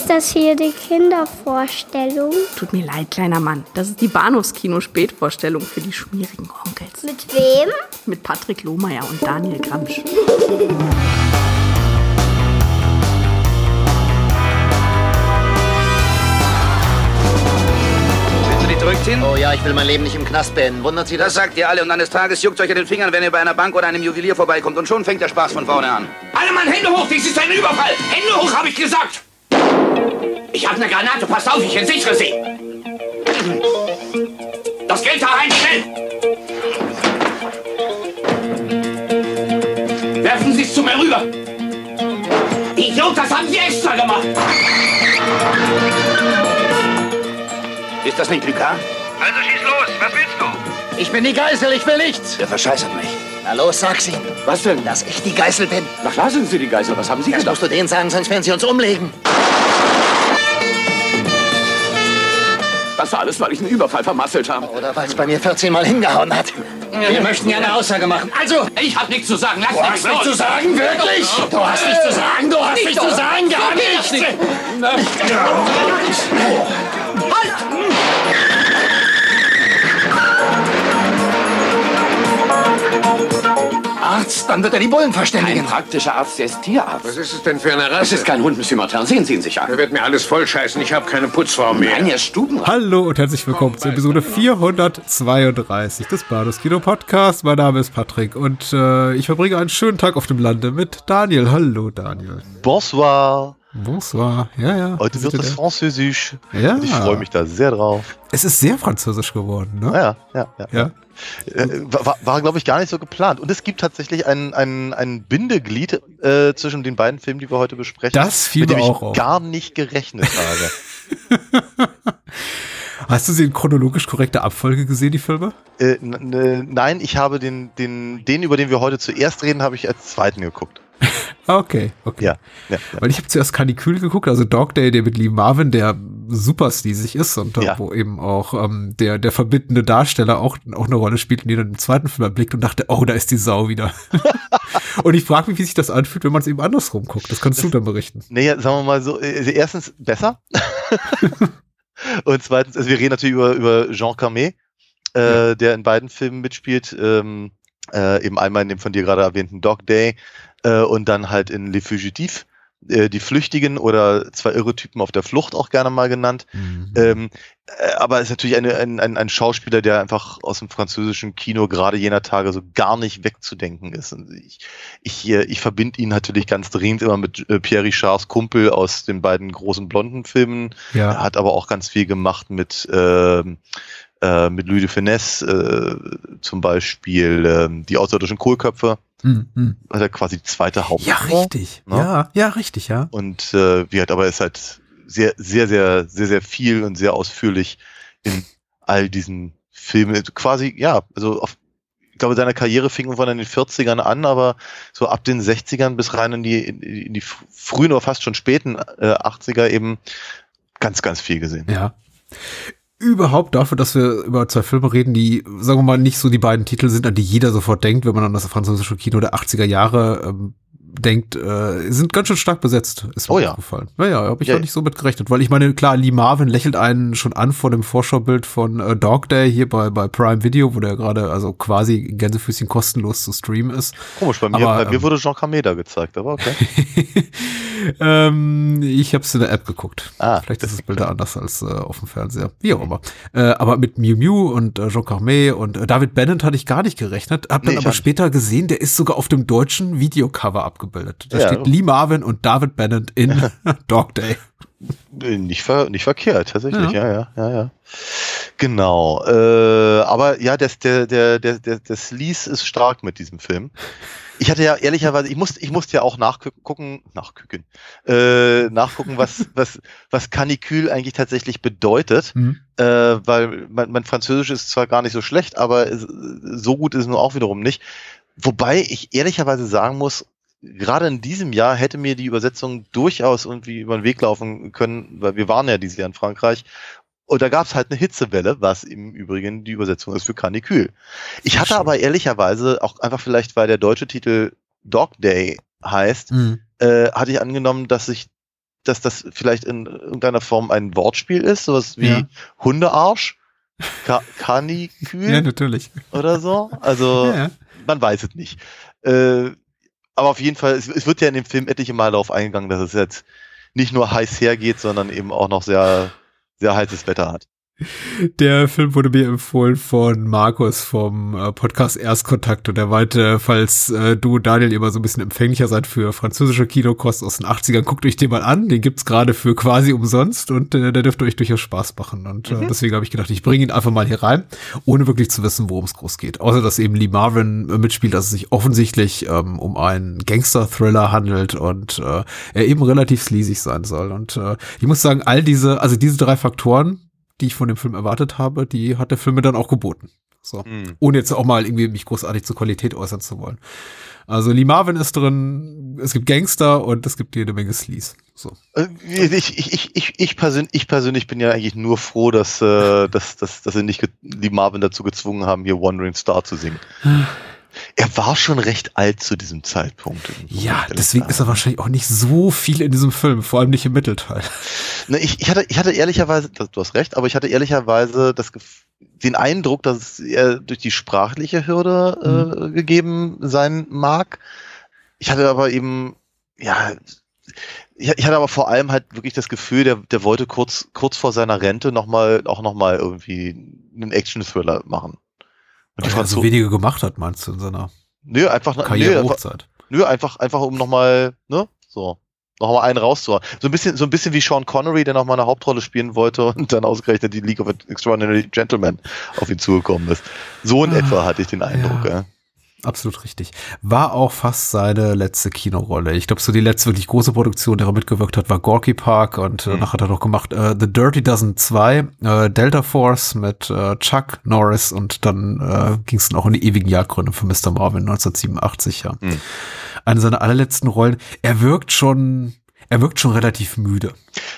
Ist das hier die Kindervorstellung? Tut mir leid, kleiner Mann. Das ist die Bahnhofskino-Spätvorstellung für die schmierigen Onkels. Mit wem? Mit Patrick Lohmeier und Daniel Gramsch. Willst du die zurückziehen? Oh ja, ich will mein Leben nicht im Knast beenden. Wundert Sie Das das? sagt ihr alle und eines Tages juckt euch an den Fingern, wenn ihr bei einer Bank oder einem Juwelier vorbeikommt und schon fängt der Spaß von vorne an. Alle Mann, Hände hoch, dies ist ein Überfall. Hände hoch, habe ich gesagt. Ich habe eine Granate, passt auf, ich entsichere sie. Das Geld da rein, schnell. Werfen Sie es zu mir rüber. Idiot, das haben Sie extra gemacht. Ist das nicht Lucas? Also schieß los, was willst du? Ich bin die Geißel, ich will nichts. Der verscheißert mich. Na los, sag's ihm, Was denn? dass ich die Geißel bin. Ach, lassen Sie die Geisel, was haben Sie Das gedacht? musst du denen sagen, sonst werden sie uns umlegen. Das war alles, weil ich einen Überfall vermasselt habe. Oder weil es bei mir 14 Mal hingehauen hat. Wir möchten ja eine Aussage machen. Also, Ich habe nichts zu sagen, lass du hast nichts zu sagen, wirklich? Du hast nichts zu sagen, du hast nichts zu sagen, gar nichts. Arzt, dann wird er die Bullen Ein verständigen. praktischer Arzt, der ist Tierarzt. Was ist es denn für eine Das Rasse? ist kein Hund, Monsieur Martin. Sehen Sie ihn sich an. Er wird mir alles vollscheißen. Ich habe keine Putzfrau mehr. Nein, er ist Stubenrat. Hallo und herzlich willkommen zur Episode 432 des Bados Kino Podcast. Mein Name ist Patrick und äh, ich verbringe einen schönen Tag auf dem Lande mit Daniel. Hallo Daniel. Bonsoir. Bonsoir. Ja, ja. Heute wird es französisch. Ja. Und ich freue mich da sehr drauf. Es ist sehr französisch geworden, ne? Ja, ja, ja. Ja. Äh, war, war glaube ich, gar nicht so geplant. Und es gibt tatsächlich ein, ein, ein Bindeglied äh, zwischen den beiden Filmen, die wir heute besprechen. Das fiel mit dem mir ich auch auf. gar nicht gerechnet habe. Hast du sie in chronologisch korrekter Abfolge gesehen, die Filme? äh, nein, ich habe den, den, den, über den wir heute zuerst reden, habe ich als zweiten geguckt. Ah, Okay, okay. Ja, ja, ja. Weil ich habe zuerst Canicule geguckt, also Dog Day, der mit Lee Marvin, der super sleazig ist und äh, Ja. wo eben auch ähm, der, der verbindende Darsteller auch, auch eine Rolle spielt, und den dann im zweiten Film erblickt und dachte, oh, da ist die Sau wieder. und ich frage mich, wie sich das anfühlt, wenn man es eben andersrum guckt. Das kannst du dann berichten. Naja, sagen wir mal so, äh, erstens besser. und zweitens, also wir reden natürlich über, über Jean Carmet, äh, der in beiden Filmen mitspielt. Ähm, äh, eben einmal in dem von dir gerade erwähnten Dog Day äh, und dann halt in Les Fugitifs, äh, die Flüchtigen oder zwei irre Typen auf der Flucht auch gerne mal genannt. Ähm, äh, aber ist natürlich eine, ein, ein, ein Schauspieler, der einfach aus dem französischen Kino gerade jener Tage so gar nicht wegzudenken ist. Und ich, ich, äh, ich verbinde ihn natürlich ganz dringend immer mit äh, Pierre Richards Kumpel aus den beiden großen blonden Filmen. Er Ja, hat aber auch ganz viel gemacht mit, ähm, äh, mit Louis de Finesse, äh, zum Beispiel ähm, die außerirdischen Kohlköpfe. Hm, hm. Hat er quasi die zweite ja Hauptrolle. richtig. Ne? Ja, ja, richtig, ja. Und äh, wie halt, aber er ist halt sehr, sehr, sehr, sehr, sehr viel und sehr ausführlich in all diesen Filmen. Quasi, ja, also auf, ich glaube, seine Karriere fing irgendwann in den 40ern an, aber so ab den 60ern bis rein in die, in, in die frühen oder fast schon späten äh, 80er eben ganz, ganz viel gesehen. Ja. Überhaupt dafür, dass wir über zwei Filme reden, die, sagen wir mal, nicht so die beiden Titel sind, an die jeder sofort denkt, wenn man an das französische Kino der 80er Jahre ähm, denkt, äh, sind ganz schön stark besetzt, ist mir Oh ja. Naja, habe ich Ja. ja. nicht so mit gerechnet, weil ich meine, klar, Lee Marvin lächelt einen schon an vor dem Vorschaubild von äh, Dog Day hier bei, bei Prime Video, wo der gerade also quasi Gänsefüßchen kostenlos zu streamen ist. Komisch, bei mir, Aber, bei mir ähm, wurde Jean Cameda gezeigt, aber okay. ähm, ich habe es in der App geguckt. Ah, Vielleicht ist das Bild da anders als äh, auf dem Fernseher. Wie auch immer. Äh, aber mit Miu Miu und äh, Jean Carmet und äh, David Bennett hatte ich gar nicht gerechnet. Hab dann Nee, aber später gesehen, der ist sogar auf dem deutschen Videocover abgebildet. Da Ja. steht Lee Marvin und David Bennett in Dog Day. Äh, Nicht, ver, nicht verkehrt, tatsächlich, Ja. ja, ja, ja, ja. Genau. Äh, aber ja, das, der, der, der, der, der Sleaze ist stark mit diesem Film. Ich hatte ja ehrlicherweise, ich musste, ich musste ja auch nachgucken, nachgucken, äh, nachgucken, was, was, was Canicule eigentlich tatsächlich bedeutet, Mhm. äh, weil mein, mein Französisch ist zwar gar nicht so schlecht, aber so gut ist es nur auch wiederum nicht. Wobei ich ehrlicherweise sagen muss, gerade in diesem Jahr hätte mir die Übersetzung durchaus irgendwie über den Weg laufen können, weil wir waren ja dieses Jahr in Frankreich. Und da gab es halt eine Hitzewelle, was im Übrigen die Übersetzung ist für Canicule. Ich hatte aber ehrlicherweise, auch einfach vielleicht, weil der deutsche Titel Dog Day heißt, Mhm. äh, hatte ich angenommen, dass sich dass das vielleicht in irgendeiner Form ein Wortspiel ist, sowas wie Ja. Hundearsch, Ka Kanikül Ja, natürlich. oder so. Also Ja, ja. man weiß es nicht. Äh, aber auf jeden Fall, es, es wird ja in dem Film etliche Mal darauf eingegangen, dass es jetzt nicht nur heiß hergeht, sondern eben auch noch sehr, sehr heißes Wetter hat. Der Film wurde mir empfohlen von Markus vom äh, Podcast Erstkontakt und er meinte, falls äh, du, Daniel, immer so ein bisschen empfänglicher seid für französische Kinokost aus den 80ern, guckt euch den mal an. Den gibt's gerade für quasi umsonst und äh, der dürfte euch durchaus Spaß machen. Und äh, deswegen habe ich gedacht, ich bringe ihn einfach mal hier rein, ohne wirklich zu wissen, worum es groß geht. Außer, dass eben Lee Marvin äh, mitspielt, dass es sich offensichtlich ähm, um einen Gangster-Thriller handelt und äh, er eben relativ sleazy sein soll. Und äh, ich muss sagen, all diese, also diese drei Faktoren, die ich von dem Film erwartet habe, die hat der Film mir dann auch geboten. So. Hm. Ohne jetzt auch mal irgendwie mich großartig zur Qualität äußern zu wollen. Also Lee Marvin ist drin, es gibt Gangster und es gibt jede Menge Sleaze. So. Äh, Ich, ich, ich, ich, ich, persönlich, ich persönlich bin ja eigentlich nur froh, dass, äh, dass, dass, dass sie nicht die Marvin dazu gezwungen haben, hier Wandering Star zu singen. Er war schon recht alt zu diesem Zeitpunkt. Ja, deswegen ist er wahrscheinlich auch nicht so viel in diesem Film, vor allem nicht im Mittelteil. Ne, ich, ich, hatte, ich hatte ehrlicherweise, du hast recht, aber ich hatte ehrlicherweise das, den Eindruck, dass er durch die sprachliche Hürde äh, gegeben sein mag. Ich hatte aber eben, ja, ich, ich hatte aber vor allem halt wirklich das Gefühl, der, der wollte kurz, kurz vor seiner Rente noch mal, auch nochmal irgendwie einen Action-Thriller machen. Weil er so wenige gemacht hat, meinst du, in seiner nö, einfach, nö, Karriere einfach, Hochzeit. Nö, einfach, einfach um nochmal, ne, so, nochmal einen rauszuhauen. So ein bisschen, so ein bisschen wie Sean Connery, der nochmal eine Hauptrolle spielen wollte und dann ausgerechnet die League of Extraordinary Gentlemen auf ihn zugekommen ist. So in Ah, etwa hatte ich den Eindruck, ja. ja. Absolut richtig. War auch fast seine letzte Kinorolle. Ich glaube, so die letzte wirklich große Produktion, der er mitgewirkt hat, war Gorky Park und äh, Mhm. nachher hat er noch gemacht äh, The Dirty Dozen 2, äh, Delta Force mit äh, Chuck Norris und dann äh, ging es dann auch in die ewigen Jagdgründe für Mr. Marvin 1987, ja. Mhm. Eine seiner allerletzten Rollen. Er wirkt schon, er wirkt schon relativ müde.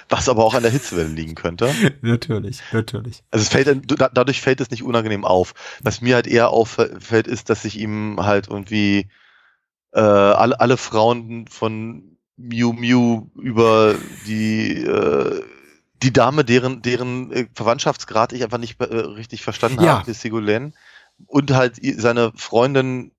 Was aber auch an der Hitzewelle liegen könnte. natürlich, natürlich. Also es fällt, da- dadurch fällt es nicht unangenehm auf. Was mir halt eher auffällt, ist, dass sich ihm halt irgendwie äh, alle, alle Frauen von Miu Miu über die äh, die Dame, deren deren äh, Verwandtschaftsgrad ich einfach nicht äh, richtig verstanden Ja. habe, die Sigolène. und halt seine Freundin,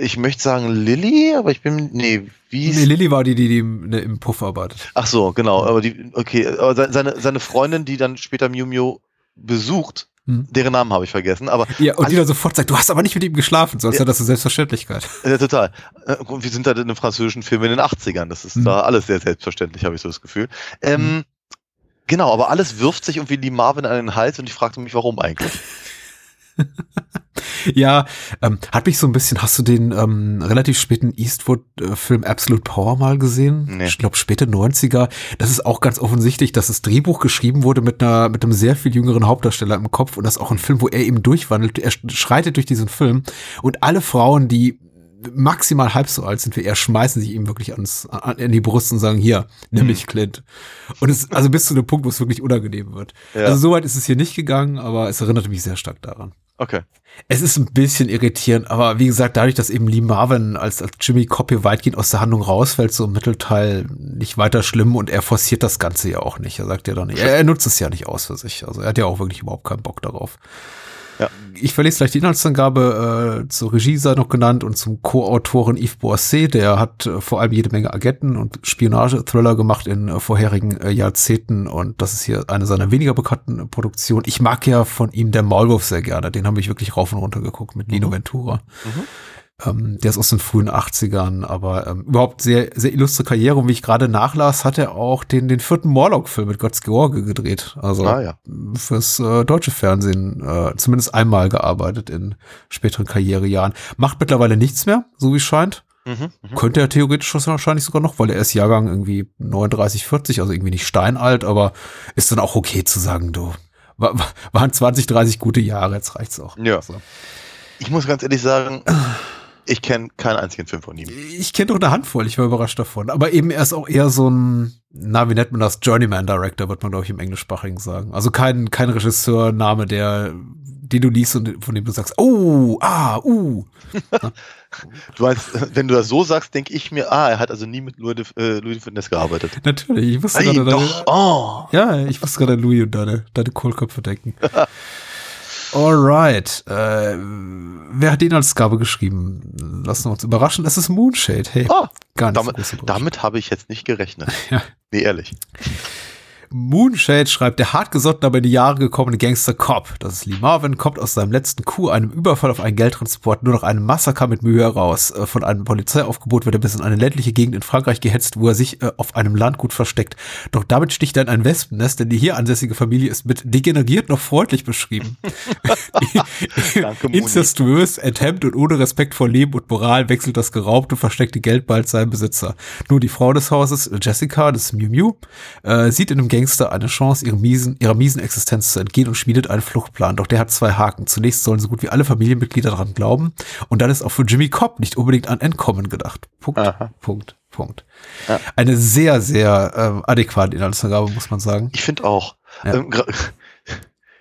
ich möchte sagen Lilly, aber ich bin nee, wie Nee, Lilly war die, die, die im, ne, im Puff arbeitet. Ach so, genau, aber die, okay, aber se- seine, seine Freundin, die dann später Miu Miu besucht, Hm. deren Namen habe ich vergessen, aber Ja, und die dann sofort sagt, du hast aber nicht mit ihm geschlafen, sonst Ja. ja. das eine Selbstverständlichkeit. Ja, total. Äh, und wir sind halt in einem französischen Film in den 80ern. Das ist Mhm. da alles sehr selbstverständlich, habe ich so das Gefühl. Ähm, Genau, aber alles wirft sich irgendwie die Marvin an den Hals und ich fragte mich, warum eigentlich. Ja, ähm, hat mich so ein bisschen, hast du den ähm, relativ späten Eastwood-Film Absolute Power mal gesehen? Nee. Ich glaube, späte 90er. Das ist auch ganz offensichtlich, dass das Drehbuch geschrieben wurde mit einer, mit einem sehr viel jüngeren Hauptdarsteller im Kopf und das ist auch ein Film, wo er eben durchwandelt. Er schreitet durch diesen Film und alle Frauen, die maximal halb so alt sind wie er, schmeißen sich ihm wirklich ans, an, in die Brust und sagen, hier, nimm mich Clint. Und es, also bis zu dem Punkt, wo es wirklich unangenehm wird. Ja. Also soweit ist es hier nicht gegangen, aber es erinnerte mich sehr stark daran. Okay. Es ist ein bisschen irritierend, aber wie gesagt, dadurch, dass eben Lee Marvin als, als Jimmy Copy weitgehend aus der Handlung rausfällt, so im Mittelteil nicht weiter schlimm und er forciert das Ganze ja auch nicht. Er sagt ja nicht, er, er nutzt es ja nicht aus für sich. Also er hat ja auch wirklich überhaupt keinen Bock darauf. Ja. Ich verlese gleich die Inhaltsangabe. Äh, zur Regie sei noch genannt und zum Co-Autoren Yves Boisset. Der hat äh, vor allem jede Menge Agenten und Spionage-Thriller gemacht in äh, vorherigen äh, Jahrzehnten und das ist hier eine seiner weniger bekannten Produktionen. Ich mag ja von ihm der Maulwurf sehr gerne. Den habe ich wirklich rauf und runter geguckt mit Lino Ventura. Ähm, der ist aus den frühen 80ern, aber ähm, überhaupt sehr, sehr illustre Karriere. Und wie ich gerade nachlas, hat er auch den, den vierten Morlock-Film mit Götz George gedreht. Also Ah, ja. fürs äh, deutsche Fernsehen äh, zumindest einmal gearbeitet in späteren Karrierejahren. Macht mittlerweile nichts mehr, so wie es scheint. Mhm. Mhm. Könnte er theoretisch wahrscheinlich sogar noch, weil er ist Jahrgang irgendwie 39, 40, also irgendwie nicht steinalt, aber ist dann auch okay zu sagen, du, wa- wa- waren 20, 30 gute Jahre, jetzt reicht's auch. Ja. So. Ich muss ganz ehrlich sagen, ich kenne keinen einzigen Film von ihm. Ich kenne doch eine Handvoll, ich war überrascht davon. Aber eben er ist auch eher so ein, na, wie nennt man das? Journeyman Director, wird man, glaube ich, im Englischsprachigen sagen. Also kein, kein Regisseur-Name, der den du liest und von dem du sagst, oh, ah, uh. Du meinst, wenn du das so sagst, denke ich mir, ah, er hat also nie mit Louis, äh, Louis de Finesse gearbeitet. Natürlich, ich wusste Ei, gerade doch, oh. Ja, ich wusste gerade Louis und deine, deine Kohlköpfe denken. Alright. Äh, wer hat den als Gabe geschrieben? Lassen wir uns überraschen. Es ist Moonshade. Hey, Ah, gar nicht damit, so damit habe ich jetzt nicht gerechnet. Ja. Nee, ehrlich. Moonshade schreibt, der hartgesottene, aber in die Jahre gekommene Gangster Cop, das ist Lee Marvin, kommt aus seinem letzten Coup, einem Überfall auf einen Geldtransport, nur noch einem Massaker mit Mühe heraus. Äh, Von einem Polizeiaufgebot wird er bis in eine ländliche Gegend in Frankreich gehetzt, wo er sich äh, auf einem Landgut versteckt. Doch damit sticht er in ein Wespennest, denn die hier ansässige Familie ist mit degeneriert noch freundlich beschrieben. Danke. Incestuös, enthemmt und ohne Respekt vor Leben und Moral wechselt das geraubte und versteckte Geld bald seinem Besitzer. Nur die Frau des Hauses, Jessica, das ist Miu Miu, äh, sieht in dem Gangster eine Chance, ihrem miesen, ihrer miesen Existenz zu entgehen und schmiedet einen Fluchtplan. Doch der hat zwei Haken. Zunächst sollen so gut wie alle Familienmitglieder daran glauben und dann ist auch für Jimmy Cobb nicht unbedingt an Entkommen gedacht. Punkt, Aha. Punkt, Punkt. Ja. Eine sehr, sehr ähm, adäquate Inhaltsangabe, muss man sagen. Ich finde auch. Ja. Ähm,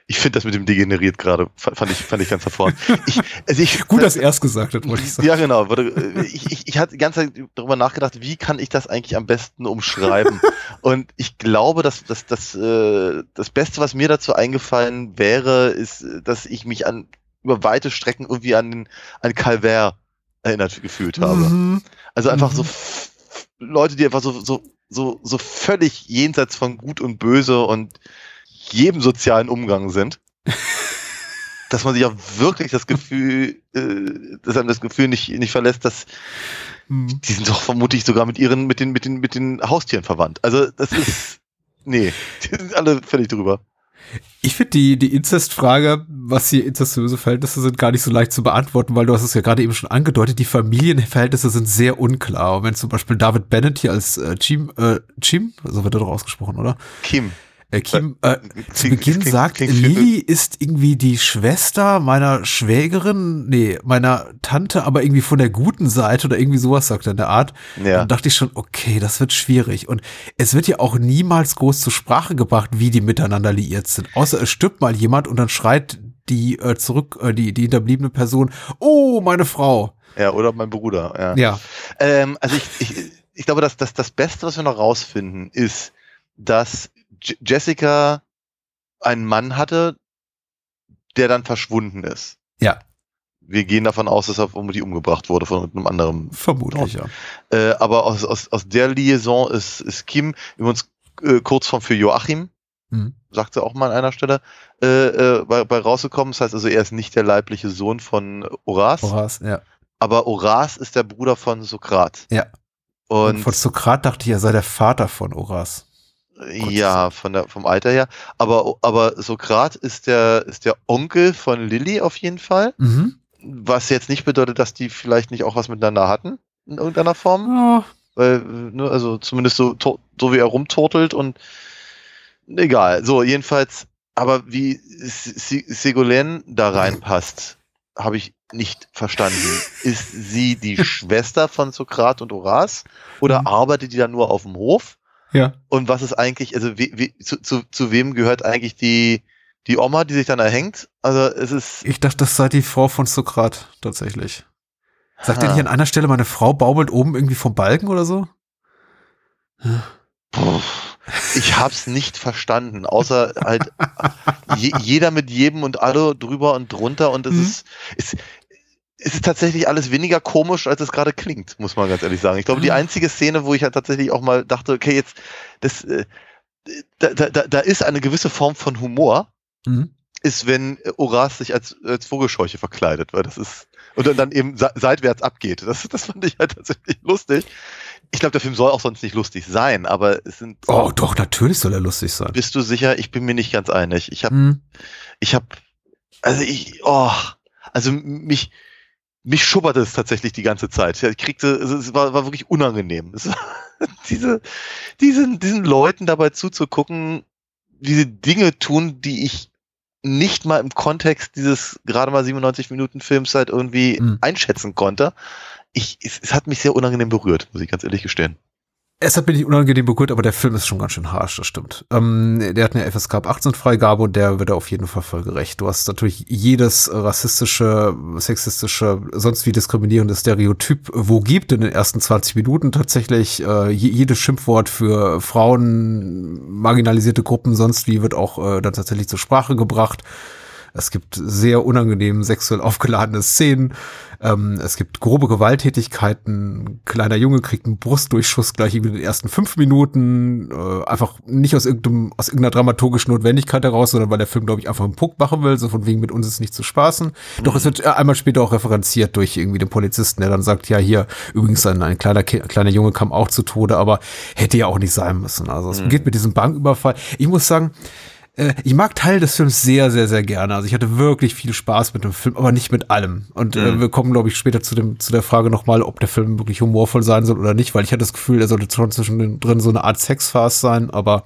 ich finde das mit dem degeneriert gerade, fa- fand ich, fand ich ganz hervorragend. Ich, also ich, Gut, dass er es gesagt hat, wollte ich sagen. Ja, genau. Äh, Ich, ich, ich hatte die ganze Zeit darüber nachgedacht, wie kann ich das eigentlich am besten umschreiben? Und ich glaube, dass, dass, dass äh, das Beste, was mir dazu eingefallen wäre, ist, äh, dass ich mich an über weite Strecken irgendwie an, an Calvert erinnert gefühlt habe. Mhm. Also einfach Mhm. so Leute, die einfach so, so, so, so völlig jenseits von Gut und Böse und jedem sozialen Umgang sind. dass man sich auch wirklich das Gefühl, äh, dass einem das Gefühl nicht, nicht verlässt, dass Mhm. die sind doch vermutlich sogar mit ihren, mit den, mit den, mit den Haustieren verwandt. Also das ist, nee, die sind alle völlig drüber. Ich finde die, die Inzestfrage, was hier inzestuöse Verhältnisse sind, gar nicht so leicht zu beantworten, weil du hast es ja gerade eben schon angedeutet, die Familienverhältnisse sind sehr unklar. Und wenn zum Beispiel David Bennett hier als äh, Chim, äh, Chim, so wird er doch ausgesprochen, oder? Kim. Äh, Kim, äh, zu Beginn sagt, Lilly ist irgendwie die Schwester meiner Schwägerin, nee, meiner Tante, aber irgendwie von der guten Seite oder irgendwie sowas sagt er in der Art. Ja. Dann dachte ich schon, okay, das wird schwierig. Und es wird ja auch niemals groß zur Sprache gebracht, wie die miteinander liiert sind. Außer es stirbt mal jemand und dann schreit die äh, zurück, äh, die, die hinterbliebene Person, oh, meine Frau. Ja, oder mein Bruder, ja. Ja. Ähm, also ich, ich, ich glaube, dass, dass das Beste, was wir noch rausfinden, ist, dass J Jessica einen Mann hatte, der dann verschwunden ist. Ja, Wir gehen davon aus, dass er vermutlich umgebracht wurde von einem anderen. vermutlich, ja. Äh, aber aus, aus, aus der Liaison ist, ist Kim übrigens äh, Kurzform für Joachim, Mhm. sagt sie auch mal an einer Stelle, äh, äh, bei, bei rausgekommen. Das heißt also, er ist nicht der leibliche Sohn von Horaz, Horace, ja. aber Horaz ist der Bruder von Sokrat. Ja. Und, Und, von Sokrat dachte ich, er sei der Vater von Horace. Ja, von der, vom Alter her. Aber, aber Sokrat ist der, ist der Onkel von Lilly auf jeden Fall. Mhm. Was jetzt nicht bedeutet, dass die vielleicht nicht auch was miteinander hatten. In irgendeiner Form. Ja, Weil, ne, also zumindest so, so wie er rumturtelt und egal. So, jedenfalls, aber wie S- S- Ségolène da reinpasst, habe ich nicht verstanden. Ist sie die Schwester von Sokrat und Horaz oder Mhm. arbeitet die da nur auf dem Hof? Ja. Und was ist eigentlich, also wie, wie, zu, zu, zu wem gehört eigentlich die, die Oma, die sich dann erhängt? Also es ist, Ich dachte, das sei die Frau von Sokrat, tatsächlich. Sagt er nicht an einer Stelle, meine Frau baumelt oben irgendwie vom Balken oder so? Puh, ich hab's nicht verstanden, außer halt je, jeder mit jedem und alle drüber und drunter und es Mhm. ist, es, es ist tatsächlich alles weniger komisch, als es gerade klingt, muss man ganz ehrlich sagen. Ich glaube, die Ah. einzige Szene, wo ich halt tatsächlich auch mal dachte, okay, jetzt, das, äh, da, da, da da ist eine gewisse Form von Humor, Mhm. ist, wenn Horaz sich als, als Vogelscheuche verkleidet, weil das ist, und dann, eben se- seitwärts abgeht. Das, das fand ich halt tatsächlich lustig. Ich glaube, der Film soll auch sonst nicht lustig sein, aber es sind. Oh, doch, natürlich soll er lustig sein. Bist du sicher? Ich bin mir nicht ganz einig. Ich habe, Mhm. ich habe, also ich, oh, also mich, mich schubberte es tatsächlich die ganze Zeit. Ich kriegte, es war, war wirklich unangenehm. Es war, diese, diesen, diesen Leuten dabei zuzugucken, wie sie Dinge tun, die ich nicht mal im Kontext dieses gerade mal 97 Minuten Films halt irgendwie Mhm. einschätzen konnte. Ich, es, es hat mich sehr unangenehm berührt, muss ich ganz ehrlich gestehen. Es hat mir nicht unangenehm berührt, aber der Film ist schon ganz schön harsch, das stimmt. Ähm, der hat eine FSK 18 Freigabe und der wird auf jeden Fall vollgerecht. Du hast natürlich jedes rassistische, sexistische, sonst wie diskriminierende Stereotyp wo gibt in den ersten 20 Minuten tatsächlich. Äh, jedes Schimpfwort für Frauen, marginalisierte Gruppen, sonst wie wird auch äh, dann tatsächlich zur Sprache gebracht. Es gibt sehr unangenehm sexuell aufgeladene Szenen. Ähm, es gibt grobe Gewalttätigkeiten. Ein kleiner Junge kriegt einen Brustdurchschuss gleich in den ersten fünf Minuten. Äh, einfach nicht aus, irgendeinem, aus irgendeiner dramaturgischen Notwendigkeit heraus, sondern weil der Film, glaube ich, einfach einen Puck machen will. So von wegen mit uns ist nicht zu spaßen. Mhm. Doch es wird äh, einmal später auch referenziert durch irgendwie den Polizisten, der dann sagt, ja, hier, übrigens ein, ein kleiner, kleiner Junge kam auch zu Tode, aber hätte ja auch nicht sein müssen. Also es mhm. beginnt mit diesem Banküberfall. Ich muss sagen, äh, ich mag Teil des Films sehr, sehr, sehr gerne. Also ich hatte wirklich viel Spaß mit dem Film, aber nicht mit allem. Und äh, mhm. äh, wir kommen, glaube ich, später zu dem zu der Frage nochmal, ob der Film wirklich humorvoll sein soll oder nicht, weil ich hatte das Gefühl, er sollte schon zwischendrin so eine Art Sexfarce sein, aber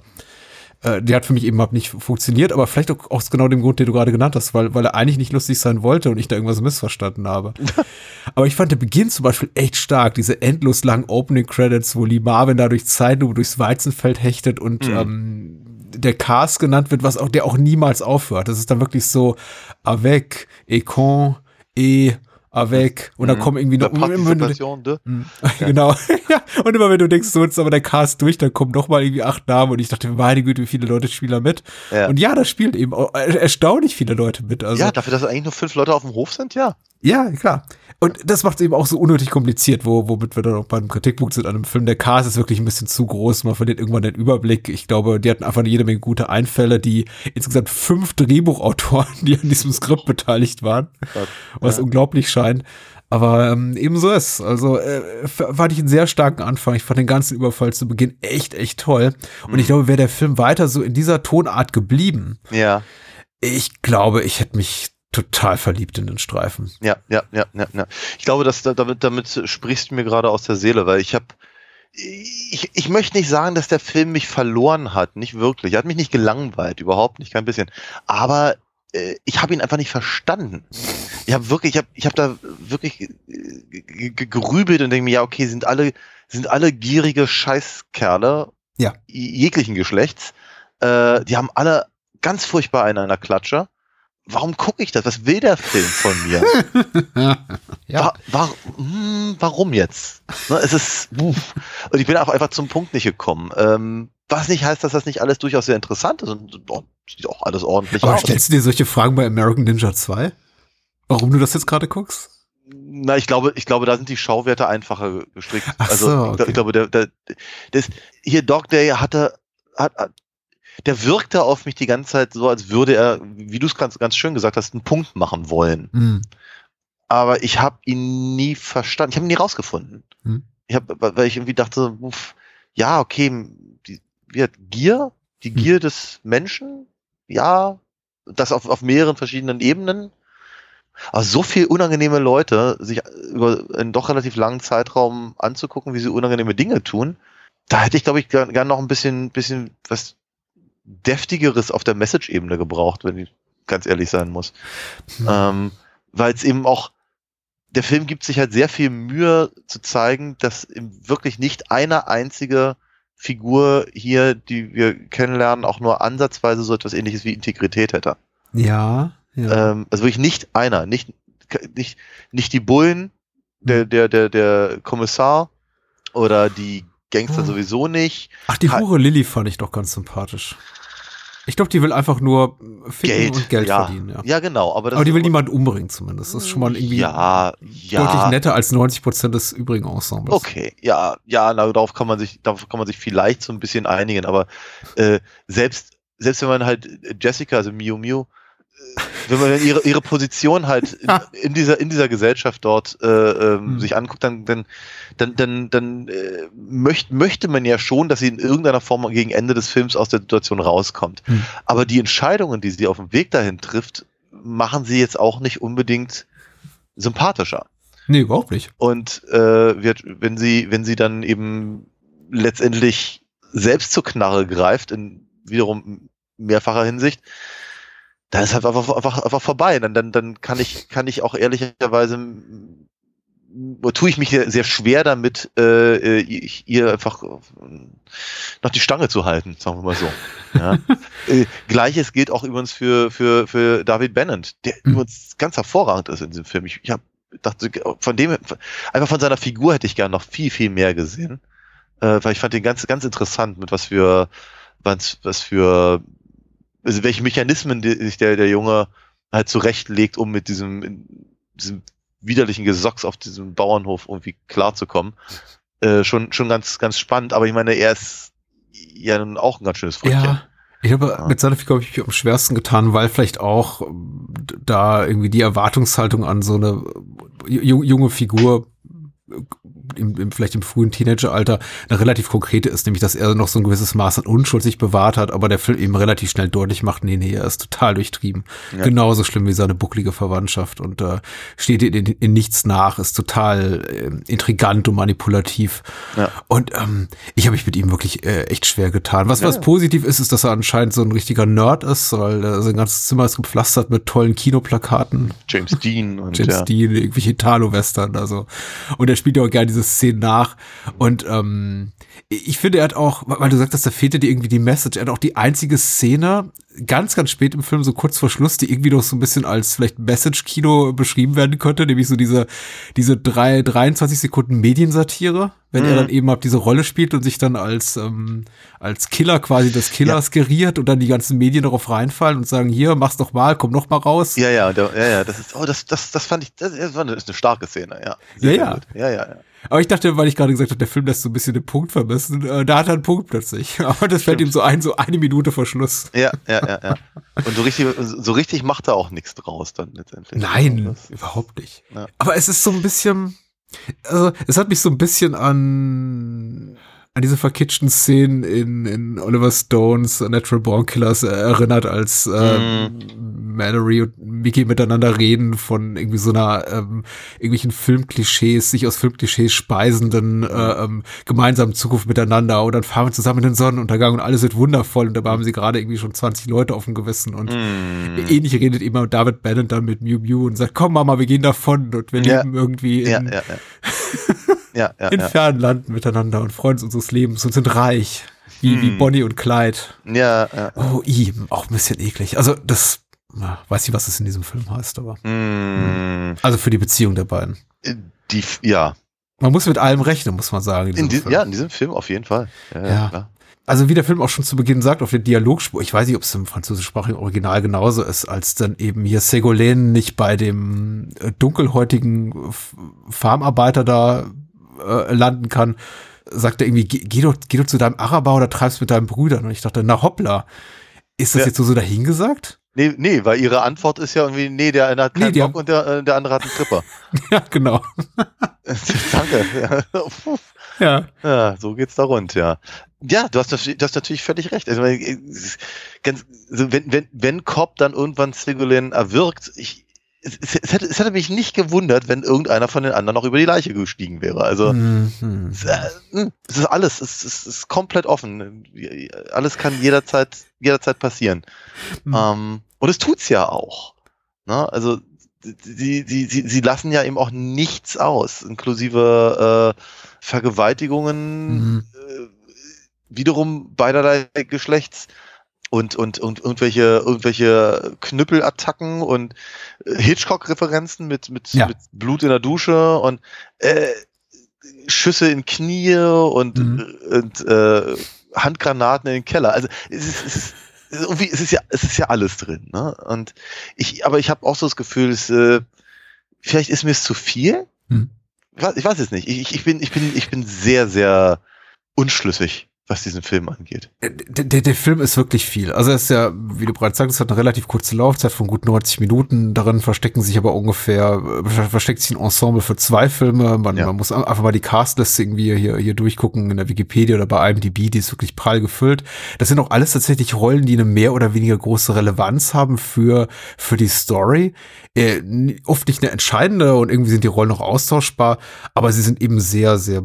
äh, die hat für mich eben überhaupt nicht funktioniert, aber vielleicht auch aus genau dem Grund, den du gerade genannt hast, weil, weil er eigentlich nicht lustig sein wollte und ich da irgendwas missverstanden habe. aber ich fand der Beginn zum Beispiel echt stark, diese endlos langen Opening Credits, wo Lee Marvin da durch Zeitlupe durchs Weizenfeld hechtet und mhm. ähm, der Cast genannt wird, was auch, der auch niemals aufhört. Das ist dann wirklich so avec, et con, et avec und dann mhm. kommen irgendwie noch wenn du, mhm. genau. Ja. Und immer wenn du denkst so jetzt aber der Cast durch dann kommen noch mal irgendwie acht Namen. Und ich dachte meine Güte wie viele Leute spielen da mit? Ja. und ja da spielt eben erstaunlich viele Leute mit. Also ja dafür dass eigentlich nur fünf Leute auf dem Hof sind? Ja. Ja klar. Und das macht es eben auch so unnötig kompliziert, wo, womit wir dann auch beim Kritikpunkt sind an einem Film. Der Cast ist wirklich ein bisschen zu groß, man verliert irgendwann den Überblick. Ich glaube, die hatten einfach jede Menge gute Einfälle, die insgesamt fünf Drehbuchautoren, die an diesem Skript beteiligt waren, was ja. unglaublich scheint. Aber ähm, ebenso ist. Also äh, fand ich einen sehr starken Anfang. Ich fand den ganzen Überfall zu Beginn echt, echt toll. Und mhm. ich glaube, wäre der Film weiter so in dieser Tonart geblieben. Ja. Ich glaube, ich hätte mich total verliebt in den Streifen. Ja, ja, ja, ja, ja. Ich glaube, dass damit, damit sprichst du mir gerade aus der Seele, weil ich habe ich, ich möchte nicht sagen, dass der Film mich verloren hat, nicht wirklich. Er hat mich nicht gelangweilt, überhaupt nicht, kein bisschen. Aber ich habe ihn einfach nicht verstanden. Ich habe wirklich, ich habe ich hab da wirklich äh, gerübelt und denke mir, ja, okay, sind alle, sind alle gierige Scheißkerle, ja. jeglichen Geschlechts. Äh, die haben alle ganz furchtbar einen einer Klatsche warum gucke ich das? Was will der Film von mir? ja. War, war, hm, warum jetzt? Ne, es ist, uff. und ich bin auch einfach zum Punkt nicht gekommen. Ähm, was nicht heißt, dass das nicht alles durchaus sehr interessant ist und oh, sieht auch alles ordentlich Aber aus. stellst du dir solche Fragen bei American Ninja 2? Warum du das jetzt gerade guckst? Na, ich glaube, ich glaube, da sind die Schauwerte einfacher gestrickt. Ach also so, okay. ich, ich, glaube, der, der, das, hier Dog Day hatte, hat, der wirkte auf mich die ganze Zeit so, als würde er, wie du es ganz, ganz schön gesagt hast, einen Punkt machen wollen. Mhm. Aber ich habe ihn nie verstanden. Ich habe ihn nie rausgefunden. Mhm. Ich habe, weil ich irgendwie dachte, uff, ja, okay, die, wie hat Gier, die mhm. Gier des Menschen, ja, das auf, auf mehreren verschiedenen Ebenen. Aber so viel unangenehme Leute, sich über einen doch relativ langen Zeitraum anzugucken, wie sie unangenehme Dinge tun, da hätte ich, glaube ich, gern, gern noch ein bisschen, bisschen was deftigeres auf der Message-Ebene gebraucht, wenn ich ganz ehrlich sein muss. Mhm. Ähm, Weil es eben auch, der Film gibt sich halt sehr viel Mühe zu zeigen, dass wirklich nicht eine einzige Figur hier, die wir kennenlernen, auch nur ansatzweise so etwas ähnliches wie Integrität hätte. Ja. ja. Ähm, also wirklich nicht einer, nicht, nicht, nicht die Bullen, der, der, der, der Kommissar oder die Gangster oh. sowieso nicht. Ach, die Hure Lilly fand ich doch ganz sympathisch. Ich glaube, die will einfach nur ficken Geld, und Geld ja. verdienen. Ja. ja, genau. Aber, aber die will niemand umbringen zumindest. Das ist schon mal irgendwie ja, ja. deutlich netter als 90 Prozent des übrigen Ensembles. Okay, ja, ja, na, darauf kann man sich, darauf kann man sich vielleicht so ein bisschen einigen. Aber äh, selbst selbst wenn man halt Jessica, also Miu Miu, wenn man ihre, ihre Position halt in, in, dieser, in dieser Gesellschaft dort äh, ähm, mhm. sich anguckt, dann, dann, dann, dann, dann äh, möcht, möchte man ja schon, dass sie in irgendeiner Form gegen Ende des Films aus der Situation rauskommt. Mhm. Aber die Entscheidungen, die sie auf dem Weg dahin trifft, machen sie jetzt auch nicht unbedingt sympathischer. Nee, überhaupt nicht. Und äh, wird, wenn sie, wenn sie dann eben letztendlich selbst zur Knarre greift, in wiederum mehrfacher Hinsicht, dann ist halt einfach, einfach, einfach vorbei. Dann, dann, dann kann ich, kann ich auch ehrlicherweise tue ich mich sehr, schwer damit, äh, ich, ihr einfach äh, noch die Stange zu halten, sagen wir mal so. Ja. äh, Gleiches gilt auch übrigens für, für, für David Bennett, der Mhm. übrigens ganz hervorragend ist in diesem Film. Ich, ich habe dachte, von dem, einfach von seiner Figur hätte ich gern noch viel, viel mehr gesehen. Äh, weil ich fand den ganz, ganz interessant, mit was für, was, was für, also welche Mechanismen sich der, der Junge halt zurechtlegt, um mit diesem, diesem widerlichen Gesocks auf diesem Bauernhof irgendwie klarzukommen. Äh, schon, schon ganz, ganz spannend, aber ich meine, er ist ja nun auch ein ganz schönes Früchtchen. Ja. Ich habe Ja. mit seiner Figur habe ich mich am schwersten getan, weil vielleicht auch ähm, da irgendwie die Erwartungshaltung an so eine ju- junge Figur äh, im, im, vielleicht im frühen Teenageralter eine relativ konkrete ist, nämlich dass er noch so ein gewisses Maß an Unschuld sich bewahrt hat, aber der Film eben relativ schnell deutlich macht, nee, nee, er ist total durchtrieben. Ja. Genauso schlimm wie seine bucklige Verwandtschaft und äh, steht in, in, in nichts nach, ist total ähm, intrigant und manipulativ. Ja. Und ähm, ich habe mich mit ihm wirklich äh, echt schwer getan. Was, Ja, was positiv ist, ist, dass er anscheinend so ein richtiger Nerd ist, weil äh, sein ganzes Zimmer ist gepflastert mit tollen Kinoplakaten. James Dean und James ja. Dean, irgendwelche Italo-Western, also. Und er spielt ja auch gerne diese Szenen nach. Und ähm, ich finde, er hat auch, weil du sagtest, da fehlte dir irgendwie die Message, er hat auch die einzige Szene, ganz, ganz spät im Film, so kurz vor Schluss, die irgendwie noch so ein bisschen als vielleicht Message-Kino beschrieben werden könnte, nämlich so diese, diese drei, 23 Sekunden Mediensatire, wenn er Mhm. dann eben ab diese Rolle spielt und sich dann als, ähm, als Killer quasi des Killers geriert und dann die ganzen Medien darauf reinfallen und sagen, hier, mach's doch mal, komm noch mal raus. Ja, ja, ja, ja, das ist, oh, das, das, das fand ich, das, das war eine, das ist eine starke Szene, ja. Ja, ja. gut. Ja, ja, ja. Aber ich dachte, weil ich gerade gesagt habe, der Film lässt so ein bisschen den Punkt vermissen, äh, da hat er einen Punkt plötzlich. Aber das fällt ihm so ein, so eine Minute vor Schluss. Ja, ja, ja, ja. Und so richtig, so richtig macht er auch nichts draus dann letztendlich. Nein, Das, überhaupt nicht. Ja. Aber es ist so ein bisschen, also es hat mich so ein bisschen an an diese verkitschten Szenen in, in Oliver Stones Natural Born Killers erinnert, als äh, Mallory und Mickey miteinander reden von irgendwie so einer ähm, irgendwelchen Filmklischees, sich aus Filmklischees speisenden äh, ähm, gemeinsamen Zukunft miteinander. Und dann fahren wir zusammen in den Sonnenuntergang und alles wird wundervoll. Und dabei haben sie gerade irgendwie schon 20 Leute auf dem Gewissen. Und Mhm. ähnlich redet immer David Bannon dann mit Mew Mew und sagt, komm Mama, wir gehen davon. Und wir Ja. leben irgendwie in, ja, ja, ja. ja, in ja. fernen Landen miteinander und freuen uns unseres Lebens und sind reich. Wie, wie Hm. Bonnie und Clyde. Ja, ja. Oh, i, auch ein bisschen eklig. Also das, weiß nicht, was es in diesem Film heißt, aber. Mm, Also für die Beziehung der beiden. die, ja. Man muss mit allem rechnen, muss man sagen. In diesem die, ja, in diesem Film auf jeden Fall. Ja, Ja. Also wie der Film auch schon zu Beginn sagt, auf der Dialogspur, ich weiß nicht, ob es im französischsprachigen Original genauso ist, als dann eben hier Ségolène nicht bei dem äh, dunkelhäutigen Farmarbeiter da äh, landen kann, sagt er irgendwie, geh, geh, doch, geh doch zu deinem Araber oder treibst mit deinen Brüdern. Und ich dachte, na hoppla, ist das Ja. jetzt so, so dahingesagt? Nee, nee, weil ihre Antwort ist ja irgendwie, nee, der eine hat Nee, keinen die Bock haben- und der, äh, der andere hat einen Tripper. ja, genau. Danke. Ja. Ja, so geht's da rund, ja. Ja, du hast, das- du hast natürlich völlig recht. Also, äh, ganz, wenn, wenn, wenn Cobb dann irgendwann Ségolène erwirkt, ich, es, es, es, hätte, es hätte mich nicht gewundert, wenn irgendeiner von den anderen noch über die Leiche gestiegen wäre. Also, Mhm. es, äh, es ist alles, es, es ist komplett offen. Alles kann jederzeit, jederzeit passieren. Mhm. Ähm, und es tut's ja auch. Ne? Also, sie, sie, sie, sie lassen ja eben auch nichts aus, inklusive äh, Vergewaltigungen, Mhm. äh, wiederum beiderlei Geschlechts und, und, und irgendwelche, irgendwelche Knüppelattacken und äh, Hitchcock-Referenzen mit, mit, Ja. mit Blut in der Dusche und äh, Schüsse in Knie und, Mhm. und äh, Handgranaten in den Keller. Also es ist, es ist irgendwie, es ist ja, es ist ja alles drin, ne? Und ich, aber ich habe auch so das Gefühl, es, äh, vielleicht ist mir es zu viel. Hm. Ich weiß, ich weiß es nicht. Ich, ich- ich bin, ich bin, ich bin sehr, sehr unschlüssig, was diesen Film angeht. Der, der, der Film ist wirklich viel. Also er ist ja, wie du bereits sagst, hat eine relativ kurze Laufzeit von gut 90 Minuten. Darin verstecken sich aber ungefähr, äh, versteckt sich ein Ensemble für zwei Filme. Man, Ja. man muss einfach mal die Castliste irgendwie hier, hier durchgucken in der Wikipedia oder bei IMDb, die ist wirklich prall gefüllt. Das sind auch alles tatsächlich Rollen, die eine mehr oder weniger große Relevanz haben für, für die Story. Äh, oft nicht eine entscheidende und irgendwie sind die Rollen noch austauschbar, aber sie sind eben sehr, sehr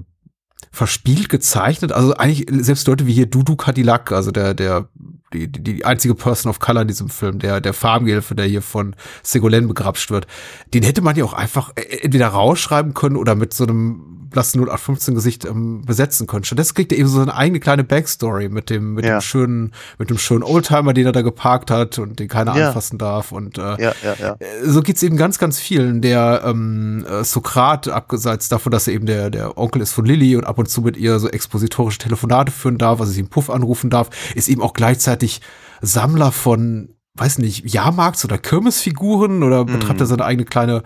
verspielt gezeichnet. Also eigentlich selbst Leute wie hier Dudu Cadillac, also der, der die, die, einzige Person of Color in diesem Film, der, der Farbgehilfe, der hier von Segolene begrapscht wird, den hätte man ja auch einfach äh, entweder rausschreiben können oder mit so einem blassen 0815 Gesicht ähm, besetzen können. Stattdessen kriegt er eben so eine eigene kleine Backstory mit dem, mit Ja. dem schönen, mit dem schönen Oldtimer, den er da geparkt hat und den keiner Ja. anfassen darf und, äh, Ja, äh, so geht's eben ganz, ganz vielen. Der ähm, äh, Sokrat, abgeseits davon, dass er eben der, der Onkel ist von Lilly und ab und zu mit ihr so expositorische Telefonate führen darf, also sie im Puff anrufen darf, ist eben auch gleichzeitig Sammler von, weiß nicht, Jahrmarkts- oder Kirmesfiguren oder betreibt er seine eigene kleine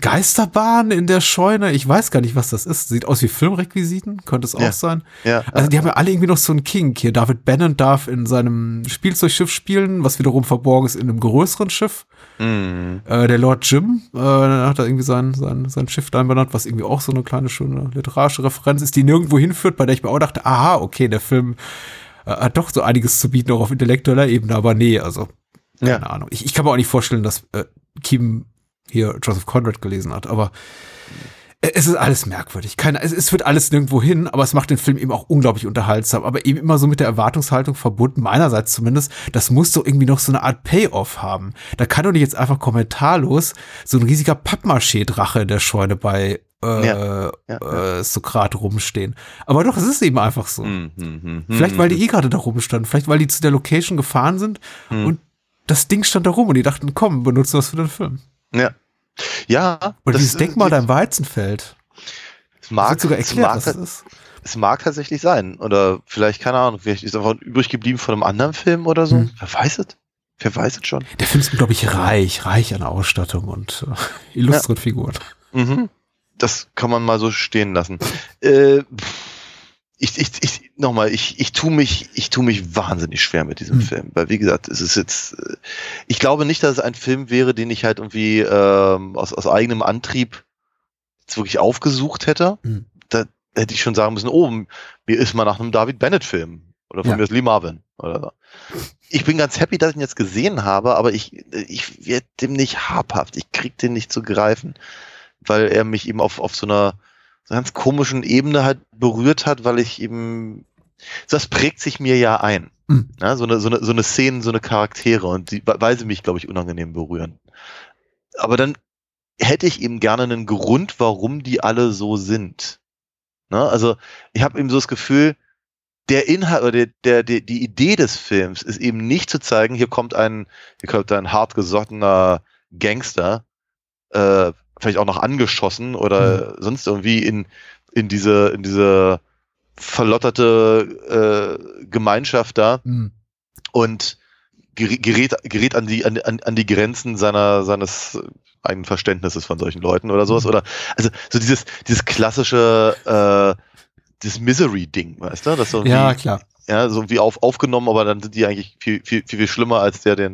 Geisterbahn in der Scheune? Ich weiß gar nicht, was das ist. Sieht aus wie Filmrequisiten, könnte es auch Ja. sein. Ja. Also die haben ja alle irgendwie noch so einen Kink hier. David Bannon darf in seinem Spielzeugschiff spielen, was wiederum verborgen ist in einem größeren Schiff. Mhm. Äh, der Lord Jim äh, hat da irgendwie sein, sein, sein Schiff da benannt, was irgendwie auch so eine kleine schöne literarische Referenz ist, die nirgendwo hinführt, bei der ich mir auch dachte, aha, okay, der Film äh, hat doch so einiges zu bieten, auch auf intellektueller Ebene, aber nee, also keine Ja. Ahnung. Ich, ich kann mir auch nicht vorstellen, dass äh, Kim hier Joseph Conrad gelesen hat, aber äh, es ist alles merkwürdig. Keine, es, es wird alles nirgendwo hin, aber es macht den Film eben auch unglaublich unterhaltsam, aber eben immer so mit der Erwartungshaltung verbunden, meinerseits zumindest, das muss doch irgendwie noch so eine Art Payoff haben. Da kann doch nicht jetzt einfach kommentarlos so ein riesiger Pappmaché-Drache in der Scheune bei äh, Ja, ja, äh, Sokrat rumstehen. Aber doch, es ist eben einfach so. Mhm, mhm, Vielleicht, weil die eh gerade da rumstanden, vielleicht, weil die zu der Location gefahren sind Hm. und das Ding stand da rum und die dachten, komm, benutzen wir das für den Film. Ja. Ja. Oder das- dieses Denkmal da im Weizenfeld. Es mag, sogar es erklärt, mag, was das ist. es mag tatsächlich sein. Oder vielleicht, keine Ahnung, vielleicht ist einfach übrig geblieben von einem anderen Film oder so. Hm. Wer weiß es? Wer weiß es schon? Der Film ist, glaube ich, reich, reich an Ausstattung und äh, illustren Figuren. Mhm. Das kann man mal so stehen lassen. Äh, ich, ich, ich, nochmal, ich, ich tue mich, ich tue mich wahnsinnig schwer mit diesem Hm. Film, weil wie gesagt, es ist jetzt, äh, ich glaube nicht, dass es ein Film wäre, den ich halt irgendwie ähm, aus, aus eigenem Antrieb jetzt wirklich aufgesucht hätte. Hm. Da hätte ich schon sagen müssen, oh, mir ist mal nach einem David Bennett-Film oder von Ja. mir ist Lee Marvin oder so. Ich bin ganz happy, dass ich ihn jetzt gesehen habe, aber ich, ich werde dem nicht habhaft. Ich krieg den nicht zu greifen, weil er mich eben auf, auf so einer so ganz komischen Ebene halt berührt hat, weil ich eben, das prägt sich mir ja ein. Mhm. Ja, so eine, so eine, so eine Szene, so eine Charaktere und die, weil sie mich, glaube ich, unangenehm berühren. Aber dann hätte ich eben gerne einen Grund, warum die alle so sind. Ne? Also ich habe eben so das Gefühl, der Inhalt oder der, der, der, die Idee des Films ist eben nicht zu zeigen, hier kommt ein, hier kommt ein hartgesottener Gangster, äh, vielleicht auch noch angeschossen oder sonst irgendwie in, in diese, in diese verlotterte äh, Gemeinschaft da Hm. und gerät, gerät an die, an, an, an die Grenzen seiner, seines eigenen Verständnisses von solchen Leuten oder sowas. Mhm. Oder also so dieses, dieses klassische äh, das Misery-Ding, weißt du? Das so Ja, klar. ja, so wie auf, aufgenommen, aber dann sind die eigentlich viel, viel, viel, viel schlimmer als der, der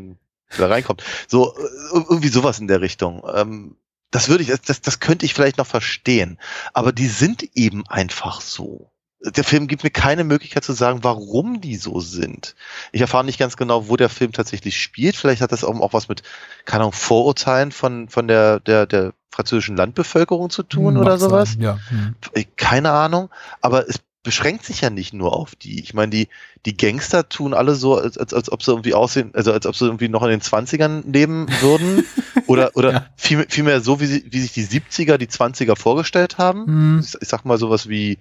da reinkommt. So, äh, irgendwie sowas in der Richtung. Ähm, das würde ich, das, das könnte ich vielleicht noch verstehen. Aber die sind eben einfach so. Der Film gibt mir keine Möglichkeit zu sagen, warum die so sind. Ich erfahre nicht ganz genau, wo der Film tatsächlich spielt. Vielleicht hat das auch, auch was mit, keine Ahnung, Vorurteilen von, von der, der, der französischen Landbevölkerung zu tun Hm, oder sowas sein, Ja. Hm. keine Ahnung, aber es beschränkt sich ja nicht nur auf die. Ich meine, die, die Gangster tun alle so, als, als, als ob sie irgendwie aussehen, also als ob sie irgendwie noch in den 20ern leben würden. oder oder Ja. viel, vielmehr so, wie, sie, wie sich die 70er, die 20er vorgestellt haben. Hm. Ich, ich sag mal sowas wie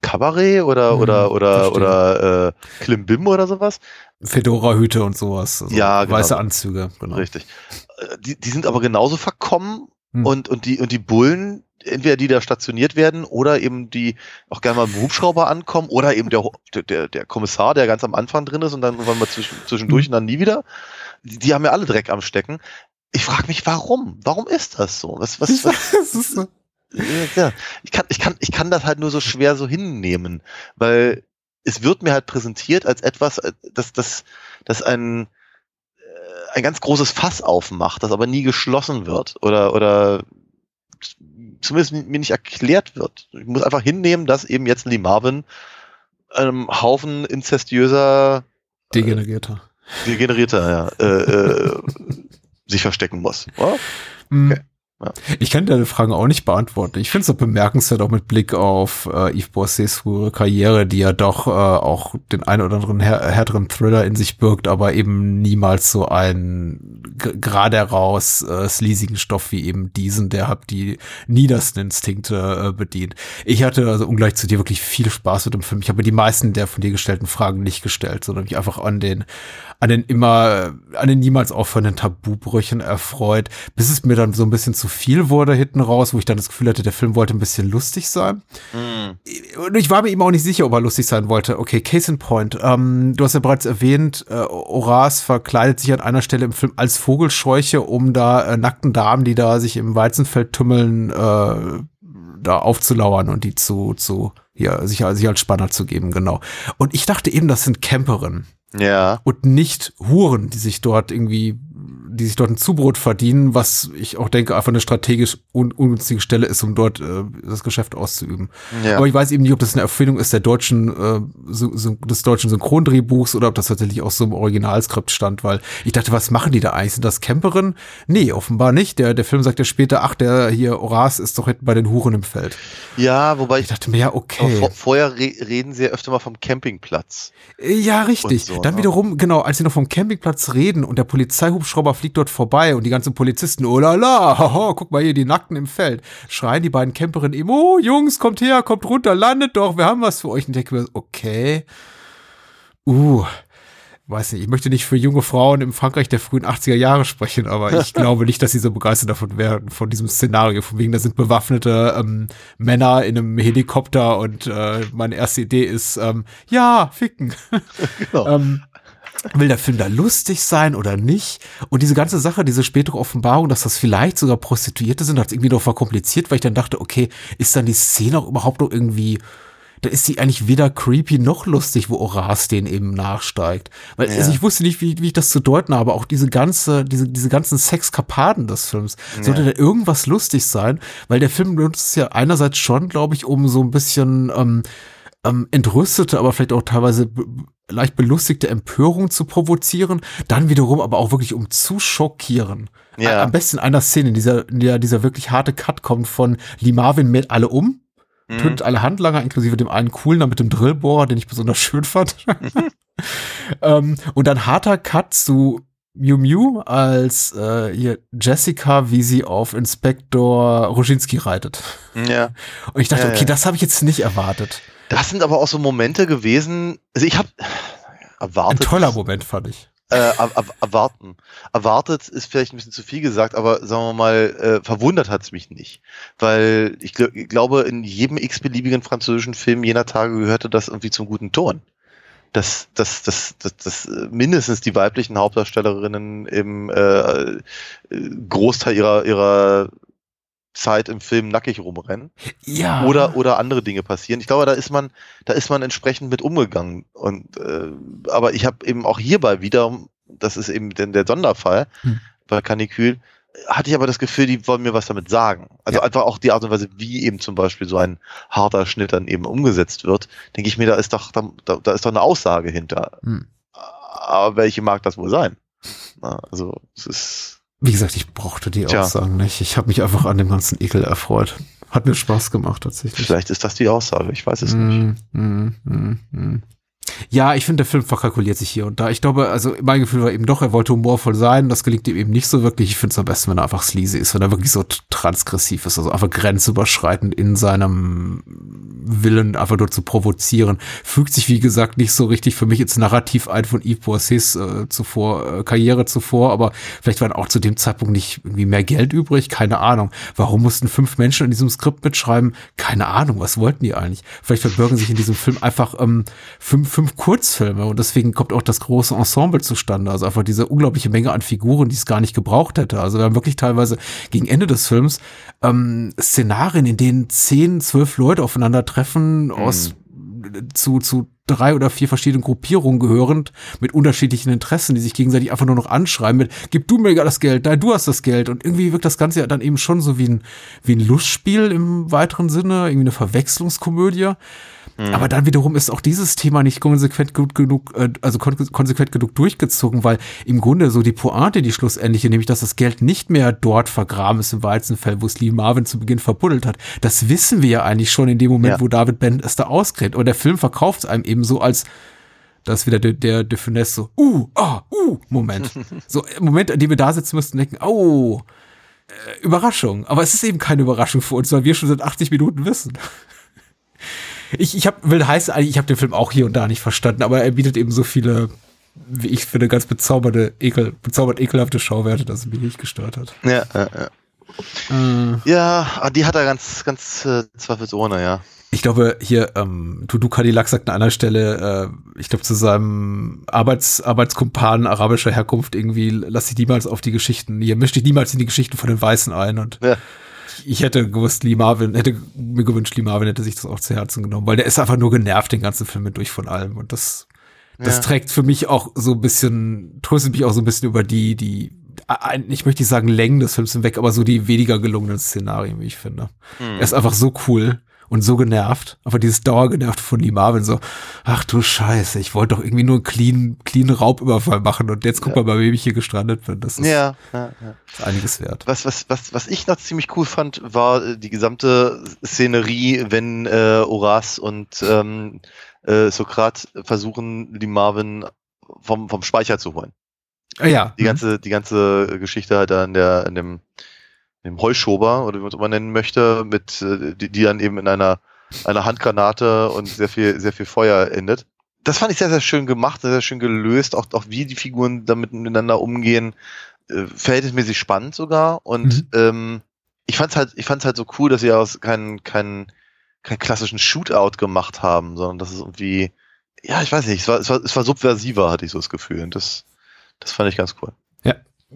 Kabarett oder, Hm, oder, oder, oder äh, Klimbim oder sowas. Fedora-Hüte und sowas. Also Ja, genau. Weiße Anzüge, genau. Richtig. Äh, Die, die sind aber genauso verkommen Hm. und, und, die, und die Bullen, entweder die da stationiert werden oder eben die auch gerne mal im Hubschrauber ankommen oder eben der, der, der Kommissar, der ganz am Anfang drin ist und dann irgendwann mal zwischen, zwischendurch und dann nie wieder. Die, die haben ja alle Dreck am Stecken. Ich frage mich, warum? Warum ist das so? Was, was, was, ja, ich kann, ich kann, ich kann das halt nur so schwer so hinnehmen, weil es wird mir halt präsentiert als etwas, äh, das, das, das ein, ein ganz großes Fass aufmacht, das aber nie geschlossen wird oder, oder zumindest mir nicht erklärt wird. Ich muss einfach hinnehmen, dass eben jetzt Lee Marvin einem Haufen inzestiöser, Degenerierter. degenerierter, ja, äh, äh, sich verstecken muss. Oder? Okay. Ich kann deine Fragen auch nicht beantworten. Ich finde es so bemerkenswert, auch mit Blick auf äh, Yves Boissets frühere Karriere, die ja doch äh, auch den einen oder anderen här härteren Thriller in sich birgt, aber eben niemals so einen gerade heraus äh, sleasigen Stoff wie eben diesen, der hat die niedersten Instinkte äh, bedient. Ich hatte also ungleich zu dir wirklich viel Spaß mit dem Film. Ich habe die meisten der von dir gestellten Fragen nicht gestellt, sondern mich einfach an den an den immer, an den niemals aufhörenden Tabubrüchen erfreut, bis es mir dann so ein bisschen zu viel wurde hinten raus, wo ich dann das Gefühl hatte, der Film wollte ein bisschen lustig sein. Mm. Und ich war mir eben auch nicht sicher, ob er lustig sein wollte. Okay, Case in Point. Ähm, du hast ja bereits erwähnt, äh, Horace verkleidet sich an einer Stelle im Film als Vogelscheuche, um da äh, nackten Damen, die da sich im Weizenfeld tümmeln, äh, da aufzulauern und die zu, zu, ja, sich, sich als Spanner zu geben, genau. Und ich dachte eben, das sind Camperinnen. Ja. Und nicht Huren, die sich dort irgendwie die sich dort ein Zubrot verdienen, was ich auch denke, einfach eine strategisch un ungünstige Stelle ist, um dort äh, das Geschäft auszuüben. Ja. Aber ich weiß eben nicht, ob das eine Erfindung ist der deutschen, äh, so, so, des deutschen Synchrondrehbuchs oder ob das tatsächlich auch so im Originalskript stand, weil ich dachte, was machen die da eigentlich? Sind das Camperin? Nee, offenbar nicht. Der, der Film sagt ja später, ach, der hier Horace ist doch hinten bei den Huren im Feld. Ja, wobei ich, ich dachte mir, ja, okay. Vor, vorher re reden sie ja öfter mal vom Campingplatz. Ja, richtig. So, Dann ne? wiederum, genau, als sie noch vom Campingplatz reden und der Polizeihubschrauber fliegt dort vorbei und die ganzen Polizisten, oh la la, haha, guck mal hier, die Nackten im Feld, schreien die beiden Camperinnen eben, oh Jungs, kommt her, kommt runter, landet doch, wir haben was für euch. Und ich denke mir, okay, uh, weiß nicht, ich möchte nicht für junge Frauen im Frankreich der frühen 80er Jahre sprechen, aber ich glaube nicht, dass sie so begeistert davon werden, von diesem Szenario. Von wegen, da sind bewaffnete ähm, Männer in einem Helikopter und äh, meine erste Idee ist, ähm, ja, ficken. Genau. ähm, will der Film da lustig sein oder nicht? Und diese ganze Sache, diese spätere Offenbarung, dass das vielleicht sogar Prostituierte sind, hat irgendwie noch verkompliziert, weil ich dann dachte, okay, ist dann die Szene auch überhaupt noch irgendwie da ist sie eigentlich weder creepy noch lustig, wo Horace den eben nachsteigt. Weil ja. also ich wusste nicht, wie, wie ich das zu deuten habe. Auch diese ganze, diese, diese ganzen Sexkapaden des Films. Sollte ja. da irgendwas lustig sein? Weil der Film benutzt es ja einerseits schon, glaube ich, um so ein bisschen ähm, ähm, entrüstete, aber vielleicht auch teilweise leicht belustigte Empörung zu provozieren, dann wiederum aber auch wirklich um zu schockieren. Ja. Am besten in einer Szene, in dieser, in der dieser wirklich harte Cut kommt von Lee Marvin mit alle um, mhm. tötet alle Handlanger, inklusive dem einen coolen, mit dem Drillbohrer, den ich besonders schön fand. ähm, und dann harter Cut zu Mew Mew als äh, hier Jessica, wie sie auf Inspektor Roginski reitet. Ja. Und ich dachte, ja, okay, ja. das habe ich jetzt nicht erwartet. Das sind aber auch so Momente gewesen. Also ich habe erwartet. Ein toller Moment fand ich. Äh, erwarten. Erwartet ist vielleicht ein bisschen zu viel gesagt, aber sagen wir mal, äh, verwundert hat es mich nicht. Weil ich, gl ich glaube, in jedem x-beliebigen französischen Film jener Tage gehörte das irgendwie zum guten Ton. Dass, dass, dass, dass, dass mindestens die weiblichen Hauptdarstellerinnen im äh, Großteil ihrer, ihrer Zeit im Film nackig rumrennen. Ja. Oder, oder andere Dinge passieren. Ich glaube, da ist man, da ist man entsprechend mit umgegangen. Und äh, aber ich habe eben auch hierbei wieder, das ist eben denn der Sonderfall hm. bei Kanikül, hatte ich aber das Gefühl, die wollen mir was damit sagen. Also ja. einfach auch die Art und Weise, wie eben zum Beispiel so ein harter Schnitt dann eben umgesetzt wird, denke ich mir, da ist doch, da, da ist doch eine Aussage hinter. Hm. Aber welche mag das wohl sein? Also es ist wie gesagt, ich brauchte die Tja. Aussagen nicht. Ich habe mich einfach an dem ganzen Ekel erfreut. Hat mir Spaß gemacht tatsächlich. Vielleicht ist das die Aussage, ich weiß es mm, nicht. Mm, mm, mm. Ja, ich finde, der Film verkalkuliert sich hier und da. Ich glaube, also mein Gefühl war eben doch, er wollte humorvoll sein. Das gelingt ihm eben nicht so wirklich. Ich finde es am besten, wenn er einfach sleazy ist, wenn er wirklich so transgressiv ist, also einfach grenzüberschreitend in seinem Willen, einfach nur zu provozieren. Fügt sich, wie gesagt, nicht so richtig für mich ins Narrativ ein von Yves Boissys äh, zuvor, äh, Karriere zuvor, aber vielleicht war auch zu dem Zeitpunkt nicht irgendwie mehr Geld übrig. Keine Ahnung. Warum mussten fünf Menschen in diesem Skript mitschreiben? Keine Ahnung. Was wollten die eigentlich? Vielleicht verbürgen sich in diesem Film einfach ähm, fünf, fünf Kurzfilme und deswegen kommt auch das große Ensemble zustande. Also einfach diese unglaubliche Menge an Figuren, die es gar nicht gebraucht hätte. Also wir haben wirklich teilweise gegen Ende des Films ähm, Szenarien, in denen zehn, zwölf Leute aufeinandertreffen mhm. aus zu, zu drei oder vier verschiedenen Gruppierungen gehörend mit unterschiedlichen Interessen, die sich gegenseitig einfach nur noch anschreiben mit, gib du mir das Geld, nein, du hast das Geld. Und irgendwie wirkt das Ganze ja dann eben schon so wie ein, wie ein Lustspiel im weiteren Sinne, irgendwie eine Verwechslungskomödie. Mhm. Aber dann wiederum ist auch dieses Thema nicht konsequent gut genug, äh, also kon konsequent genug durchgezogen, weil im Grunde so die Pointe, die schlussendliche, nämlich dass das Geld nicht mehr dort vergraben ist im Weizenfeld, wo es Lee Marvin zu Beginn verbuddelt hat, das wissen wir ja eigentlich schon in dem Moment, Ja. wo David Ben es da ausgräbt. Und der Film verkauft es einem eben so als das ist wieder der, der, der Finesse so, uh, ah, uh, Moment. so, im Moment, an dem wir da sitzen müssten, denken, oh, äh, Überraschung. Aber es ist eben keine Überraschung für uns, weil wir schon seit 80 Minuten wissen. Ich, ich hab, will heißen, eigentlich, ich habe den Film auch hier und da nicht verstanden, aber er bietet eben so viele, wie ich finde, ganz bezaubernde, ekel, bezaubert ekelhafte Schauwerte, dass es mich nicht gestört hat. Ja, ja, ja. Äh, ja, ah, die hat er ganz, ganz äh, zweifelsohne, ja. ich glaube, hier, ähm, Tudu Cadillac sagt an einer Stelle, äh, ich glaube, zu seinem Arbeits, Arbeitskumpan arabischer Herkunft irgendwie, lass dich niemals auf die Geschichten, hier misch dich niemals in die Geschichten von den Weißen ein und Ja. Ich hätte gewusst, Lee Marvin, hätte mir gewünscht, Lee Marvin hätte sich das auch zu Herzen genommen, weil der ist einfach nur genervt den ganzen Film mit durch von allem und das, das Ja. trägt für mich auch so ein bisschen, tröstet mich auch so ein bisschen über die, die, ich möchte nicht sagen Längen des Films hinweg, aber so die weniger gelungenen Szenarien, wie ich finde. Hm. Er ist einfach so cool und so genervt. Aber dieses Dauergenervt von Lee Marvin so, ach du Scheiße, ich wollte doch irgendwie nur einen clean, clean Raubüberfall machen und jetzt guck mal, bei wem ich hier gestrandet bin. Das ist, Ja, ja, ja. ist einiges wert. Was, was, was, was ich noch ziemlich cool fand, war äh, die gesamte Szenerie, wenn äh, Horace und ähm, äh, Sokrat versuchen, die Marvin vom, vom Speicher zu holen. Ah, ja. Die ganze, die ganze Geschichte halt da in der, in dem, dem Heuschober, oder wie man es immer nennen möchte, mit, äh, die, die dann eben in einer, einer Handgranate und sehr viel, sehr viel Feuer endet. Das fand ich sehr, sehr schön gemacht, sehr, sehr schön gelöst, auch, auch wie die Figuren damit miteinander umgehen, äh, verhältnismäßig spannend sogar. Und Mhm. ähm, ich fand's halt, ich fand's halt so cool, dass sie aus keinen, keinen, keinen klassischen Shootout gemacht haben, sondern dass es irgendwie, ja, ich weiß nicht, es war, es war, es war subversiver, hatte ich so das Gefühl. Und das, das fand ich ganz cool.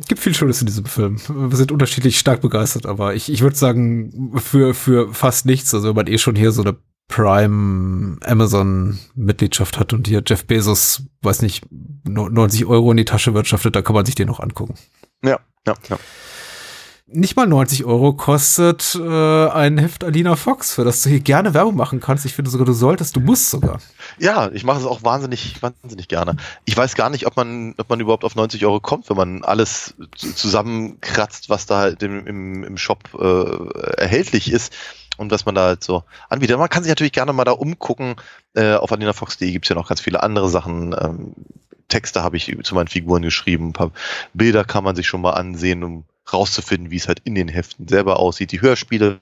Gibt viel Schönes in diesem Film. Wir sind unterschiedlich stark begeistert, aber ich, ich würde sagen, für, für fast nichts, also wenn man eh schon hier so eine Prime Amazon Mitgliedschaft hat und hier Jeff Bezos, weiß nicht, no- 90 Euro in die Tasche wirtschaftet, da kann man sich den noch angucken. Ja, ja, ja. Nicht mal 90 Euro kostet äh, ein Heft Alina Fox, für das du hier gerne Werbung machen kannst. Ich finde sogar, du solltest, du musst sogar. Ja, ich mache es auch wahnsinnig, wahnsinnig gerne. Ich weiß gar nicht, ob man, ob man überhaupt auf 90 Euro kommt, wenn man alles zu- zusammenkratzt, was da halt im, im, im Shop äh, erhältlich ist und was man da halt so anbietet. Man kann sich natürlich gerne mal da umgucken. Äh, auf alinafox.de gibt's ja noch ganz viele andere Sachen. Ähm, Texte habe ich zu meinen Figuren geschrieben, ein paar Bilder kann man sich schon mal ansehen, um rauszufinden, wie es halt in den Heften selber aussieht. Die Hörspiele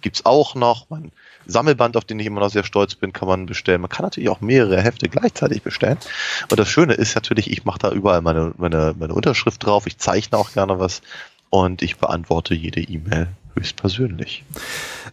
gibt's auch noch. Mein Sammelband, auf den ich immer noch sehr stolz bin, kann man bestellen. Man kann natürlich auch mehrere Hefte gleichzeitig bestellen. Und das Schöne ist natürlich, ich mache da überall meine, meine, meine Unterschrift drauf. Ich zeichne auch gerne was und ich beantworte jede E-Mail höchstpersönlich.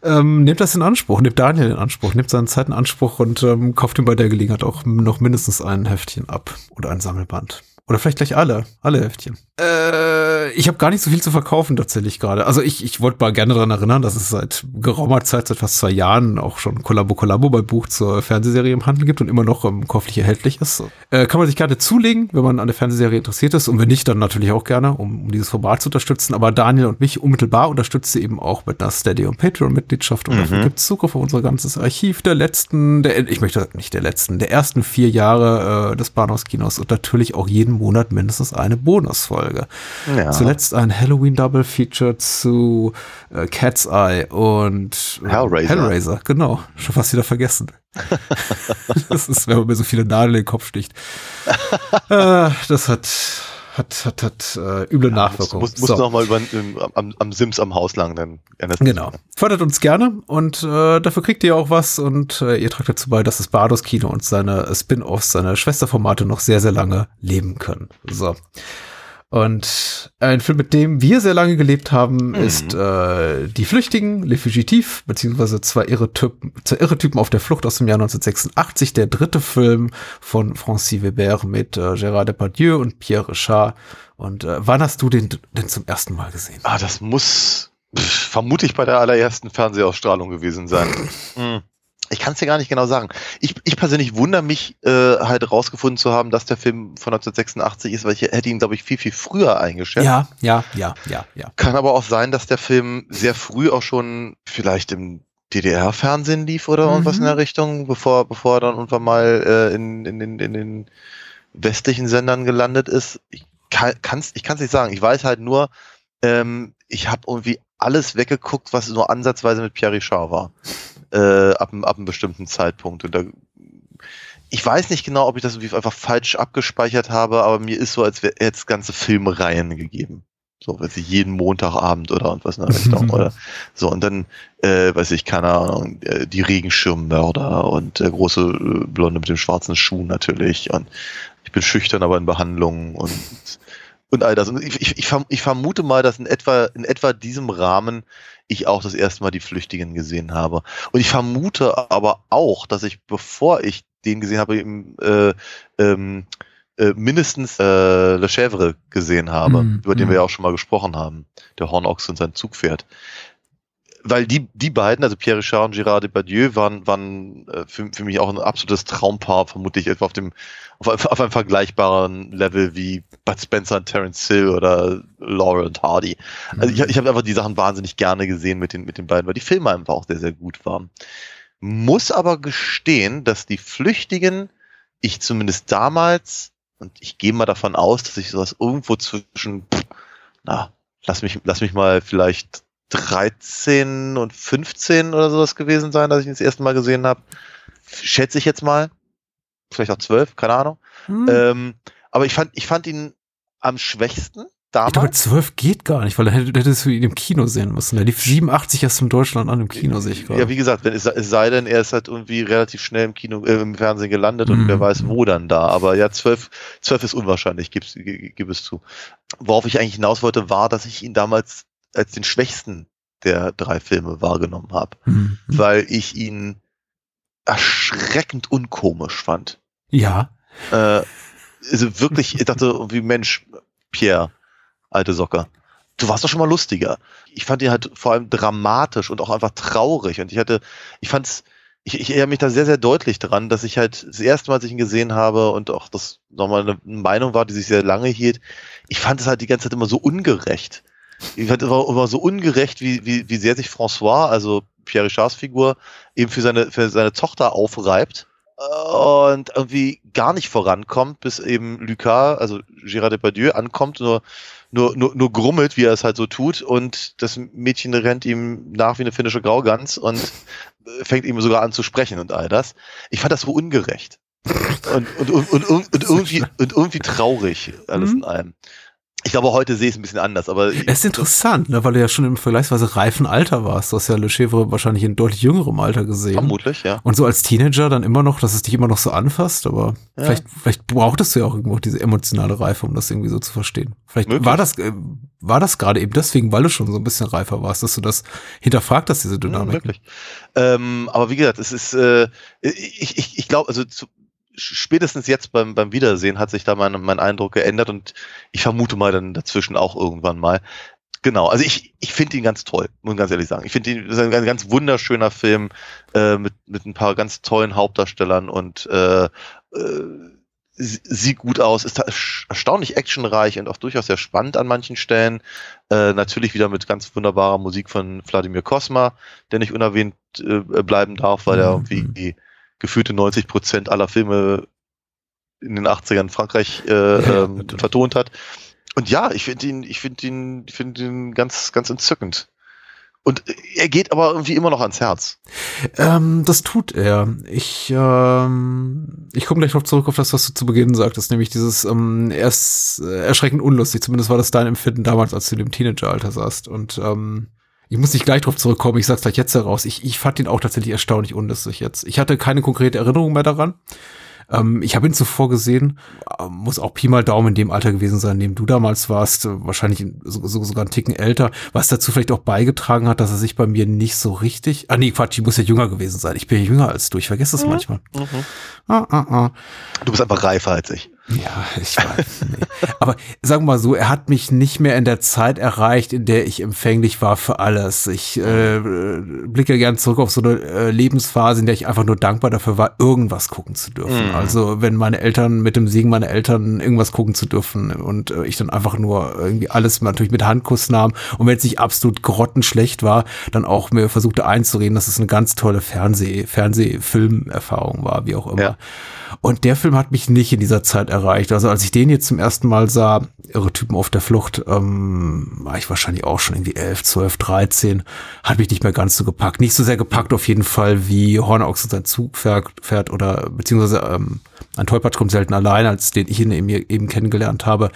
Ähm, nehmt das in Anspruch, nehmt Daniel in Anspruch, nehmt seine Zeit in Anspruch und ähm, kauft ihm bei der Gelegenheit auch noch mindestens ein Heftchen ab oder ein Sammelband. Oder vielleicht gleich alle, alle Heftchen. Äh, ich habe gar nicht so viel zu verkaufen tatsächlich gerade. Also ich, ich wollte mal gerne daran erinnern, dass es seit geraumer Zeit, seit fast zwei Jahren auch schon Kollabo Kollabo bei Buch zur Fernsehserie im Handel gibt und immer noch ähm, käuflich erhältlich ist. Äh, kann man sich gerne zulegen, wenn man an der Fernsehserie interessiert ist und wenn nicht, dann natürlich auch gerne, um, um dieses Format zu unterstützen. Aber Daniel und mich unmittelbar unterstützt sie eben auch mit einer Steady- und Patreon-Mitgliedschaft und dafür gibt es Zugriff auf unser ganzes Archiv der letzten, der, ich möchte nicht der letzten, der ersten vier Jahre äh, des Bahnhofskinos und natürlich auch jeden Monat mindestens eine Bonusfolge. Ja. Zuletzt ein Halloween Double Feature zu äh, Cat's Eye und äh, Hellraiser. Hellraiser, genau. Schon fast wieder vergessen. das ist, wenn man mir so viele Nadeln in den Kopf sticht. äh, das hat, hat, hat, hat äh, üble Nachwirkungen. Muss, muss So. noch mal über, im, am, am Sims am Haus lang, dann ändert sich Genau. Fördert uns gerne und äh, dafür kriegt ihr auch was und äh, ihr tragt dazu bei, dass das Bardos Kino und seine Spin-offs, seine Schwesterformate noch sehr, sehr lange leben können. So. Und ein Film, mit dem wir sehr lange gelebt haben, ist äh, Die Flüchtigen, Le Fugitif, beziehungsweise zwei irre, Typen, zwei irre Typen auf der Flucht aus dem Jahr 1986, der dritte Film von Francis Weber mit äh, Gérard Depardieu und Pierre Richard. Und äh, wann hast du den denn zum ersten Mal gesehen? Ah, das muss pff, vermutlich bei der allerersten Fernsehausstrahlung gewesen sein. Hm. Ich kann es dir gar nicht genau sagen. Ich, ich persönlich wundere mich, äh, halt rausgefunden zu haben, dass der Film von 1986 ist, weil ich hätte ihn, glaube ich, viel, viel früher eingeschätzt. Ja, ja, ja, ja, ja. Kann aber auch sein, dass der Film sehr früh auch schon vielleicht im DDR-Fernsehen lief oder irgendwas in Mhm. der Richtung, bevor, bevor er dann irgendwann mal äh, in, in, in, in den westlichen Sendern gelandet ist. Ich kann es ich kann's nicht sagen. Ich weiß halt nur, ähm, ich habe irgendwie alles weggeguckt, was nur ansatzweise mit Pierre Richard war. Äh, ab, einem- ab einem bestimmten Zeitpunkt. Und da, ich weiß nicht genau, ob ich das irgendwie einfach falsch abgespeichert habe, aber mir ist so, als wäre jetzt ganze Filmreihen gegeben. So, weiß ich, jeden Montagabend oder und was in der Richtung. oder so, und dann, äh, weiß ich, keine Ahnung, äh, die Regenschirmmörder und der große äh, Blonde mit dem schwarzen Schuh natürlich. Und ich bin schüchtern, aber in Behandlung und, und all das. Und ich, ich, ich vermute mal, dass in etwa, in etwa diesem Rahmen ich auch das erste Mal die Flüchtigen gesehen habe. Und ich vermute aber auch, dass ich, bevor ich den gesehen habe, im, äh, ähm, äh, mindestens äh, Le Chèvre gesehen habe, Mhm, über den mhm. wir ja auch schon mal gesprochen haben, der Hornochse und sein Zugpferd. Weil die, die beiden, also Pierre Richard und Gérard Depardieu, waren, waren äh, für, für mich auch ein absolutes Traumpaar, vermutlich etwa auf dem auf, auf einem vergleichbaren Level wie Bud Spencer und Terence Hill oder Laurel und Hardy. Also ich, ich habe einfach die Sachen wahnsinnig gerne gesehen mit den, mit den beiden, weil die Filme einfach auch sehr, sehr gut waren. Muss aber gestehen, dass die Flüchtigen ich zumindest damals, und ich gehe mal davon aus, dass ich sowas irgendwo zwischen, na, lass mich, lass mich mal vielleicht 13 und 15 oder sowas gewesen sein, dass ich ihn das erste Mal gesehen habe. Schätze ich jetzt mal. Vielleicht auch 12, keine Ahnung. Hm. Ähm, aber ich fand, ich fand ihn am schwächsten ich glaube, damals. 12 geht gar nicht, weil dann hätt- hättest du ihn im Kino sehen müssen. Der lief 87 erst in Deutschland an im Kino, sehe ich gerade. Ja, wie gesagt, wenn es, es sei denn, er ist halt irgendwie relativ schnell im Kino, äh, im Fernsehen gelandet und Mhm. wer weiß wo dann da. Aber ja, 12, 12 ist unwahrscheinlich, gib's, gi- gib es zu. Worauf ich eigentlich hinaus wollte, war, dass ich ihn damals als den schwächsten der drei Filme wahrgenommen habe, Hm. weil ich ihn erschreckend unkomisch fand. Ja. Äh, also wirklich, ich dachte irgendwie, Mensch, Pierre, alte Socke, du warst doch schon mal lustiger. Ich fand ihn halt vor allem dramatisch und auch einfach traurig. Und ich hatte, ich fand's, ich, ich erinnere mich da sehr, sehr deutlich dran, dass ich halt das erste Mal, als ich ihn gesehen habe und auch das nochmal eine Meinung war, die sich sehr lange hielt, ich fand es halt die ganze Zeit immer so ungerecht. Ich fand es immer, so ungerecht, wie, wie, wie sehr sich François, also Pierre Richards Figur, eben für seine, für seine Tochter aufreibt und irgendwie gar nicht vorankommt, bis eben Lucas, also Gérard Depardieu, ankommt, nur, nur, nur, nur grummelt, wie er es halt so tut und das Mädchen rennt ihm nach wie eine finnische Graugans und fängt ihm sogar an zu sprechen und all das. Ich fand das so ungerecht. Und, und, und, und, und, irgendwie, und irgendwie traurig, alles Mhm. in allem. Ich glaube, heute sehe ich es ein bisschen anders, aber Es ist interessant, ne, weil du ja schon im vergleichsweise reifen Alter warst. Du hast ja Le Chèvre wahrscheinlich in deutlich jüngerem Alter gesehen. vermutlich, ja. Und so als Teenager dann immer noch, dass es dich immer noch so anfasst, aber Ja. vielleicht, vielleicht brauchtest du ja auch irgendwo diese emotionale Reife, um das irgendwie so zu verstehen. Vielleicht Möglich. war das, äh, war das gerade eben deswegen, weil du schon so ein bisschen reifer warst, dass du das hinterfragt hast, diese Ja, Dynamik. wirklich. Ähm, aber wie gesagt, es ist, äh, ich, ich, ich glaube, also zu, spätestens jetzt beim, beim Wiedersehen hat sich da mein, mein Eindruck geändert und ich vermute mal dann dazwischen auch irgendwann mal. Genau, also ich, ich finde ihn ganz toll, muss ich ganz ehrlich sagen. Ich finde ihn das ist ein ganz, ganz wunderschöner Film äh, mit, mit ein paar ganz tollen Hauptdarstellern und äh, äh, sie- sieht gut aus, ist erstaunlich actionreich und auch durchaus sehr spannend an manchen Stellen. Äh, natürlich wieder mit ganz wunderbarer Musik von Wladimir Kosma, der nicht unerwähnt äh, bleiben darf, weil er Mhm. irgendwie die gefühlte 90 Prozent aller Filme in den 80ern in Frankreich äh, Ja, ähm, vertont hat. Und ja, ich finde ihn, ich finde ihn, ich finde ihn ganz, ganz entzückend. Und er geht aber irgendwie immer noch ans Herz. Ähm, das tut er. Ich, ähm, ich komme gleich noch zurück auf das, was du zu Beginn sagtest, nämlich dieses, ähm, er ist äh, erschreckend unlustig. Zumindest war das dein Empfinden damals, als du in dem Teenageralter saßt. Und ähm, ich muss nicht gleich drauf zurückkommen, ich sag's gleich jetzt heraus. Ich, ich fand ihn auch tatsächlich erstaunlich unlustig jetzt. Ich hatte keine konkrete Erinnerung mehr daran. Ähm, ich habe ihn zuvor gesehen, äh, muss auch Pi mal Daumen in dem Alter gewesen sein, in dem du damals warst, äh, wahrscheinlich in- so, so, sogar einen Ticken älter, was dazu vielleicht auch beigetragen hat, dass er sich bei mir nicht so richtig, ah nee, Quatsch, ich muss ja jünger gewesen sein. Ich bin ja jünger als du, ich vergesse es manchmal. Ah, ah, ah. Du bist einfach reifer als ich. Ja, ich weiß. Aber aber sagen wir mal so, er hat mich nicht mehr in der Zeit erreicht, in der ich empfänglich war für alles. Ich äh, blicke gern zurück auf so eine äh, Lebensphase, in der ich einfach nur dankbar dafür war, irgendwas gucken zu dürfen. Mhm. Also wenn meine Eltern mit dem Segen meiner Eltern irgendwas gucken zu dürfen und äh, ich dann einfach nur irgendwie alles natürlich mit Handkuss nahm und wenn es nicht absolut grottenschlecht war, dann auch mir versuchte einzureden, dass es eine ganz tolle Fernseh, Fernsehfilmerfahrung war, wie auch immer. Ja. Und der Film hat mich nicht in dieser Zeit erreicht. Also als ich den jetzt zum ersten Mal sah, Irre Typen auf der Flucht, ähm, war ich wahrscheinlich auch schon irgendwie 11, 12, 13, hat mich nicht mehr ganz so gepackt. Nicht so sehr gepackt auf jeden Fall, wie Hornochs und sein Zug fährt, oder beziehungsweise ähm, ein Tollpatsch kommt selten allein, als den ich ihn eben kennengelernt habe,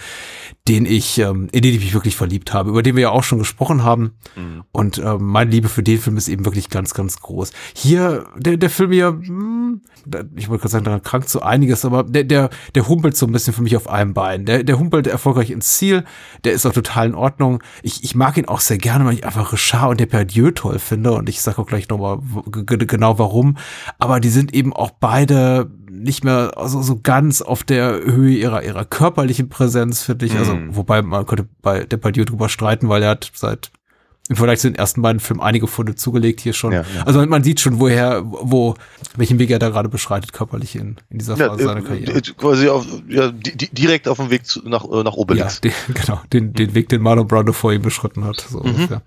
den ich, ähm, in den ich mich wirklich verliebt habe, über den wir ja auch schon gesprochen haben. Mhm. Und ähm, meine Liebe für den Film ist eben wirklich ganz, ganz groß. Hier, der, der Film hier, hm, da- ich wollte gerade sagen, daran krankt so einiges, aber der, der, der humpelt so ein bisschen für mich auf einem Bein. Der, der humpelt erfolgreich ins Ziel, der ist auch total in Ordnung. Ich, ich mag ihn auch sehr gerne, weil ich einfach Richard und Depardieu toll finde und ich sage auch gleich nochmal genau warum. Aber die sind eben auch beide nicht mehr also so ganz auf der Höhe ihrer ihrer körperlichen Präsenz, finde ich. Also, Mhm. wobei man könnte bei Depardieu drüber streiten, weil er hat seit im Vergleich zu den ersten beiden Filmen einige Funde zugelegt hier schon. Ja, ja. Also man sieht schon, woher, wo, welchen Weg er da gerade beschreitet, körperlich in, in dieser Ja, Phase seiner äh, Karriere. äh, quasi auf, ja, di di direkt auf dem Weg zu, nach, äh, nach Ja, Obelix. den, genau, den, den Weg, den Marlon Brando vor ihm beschritten hat, so ungefähr.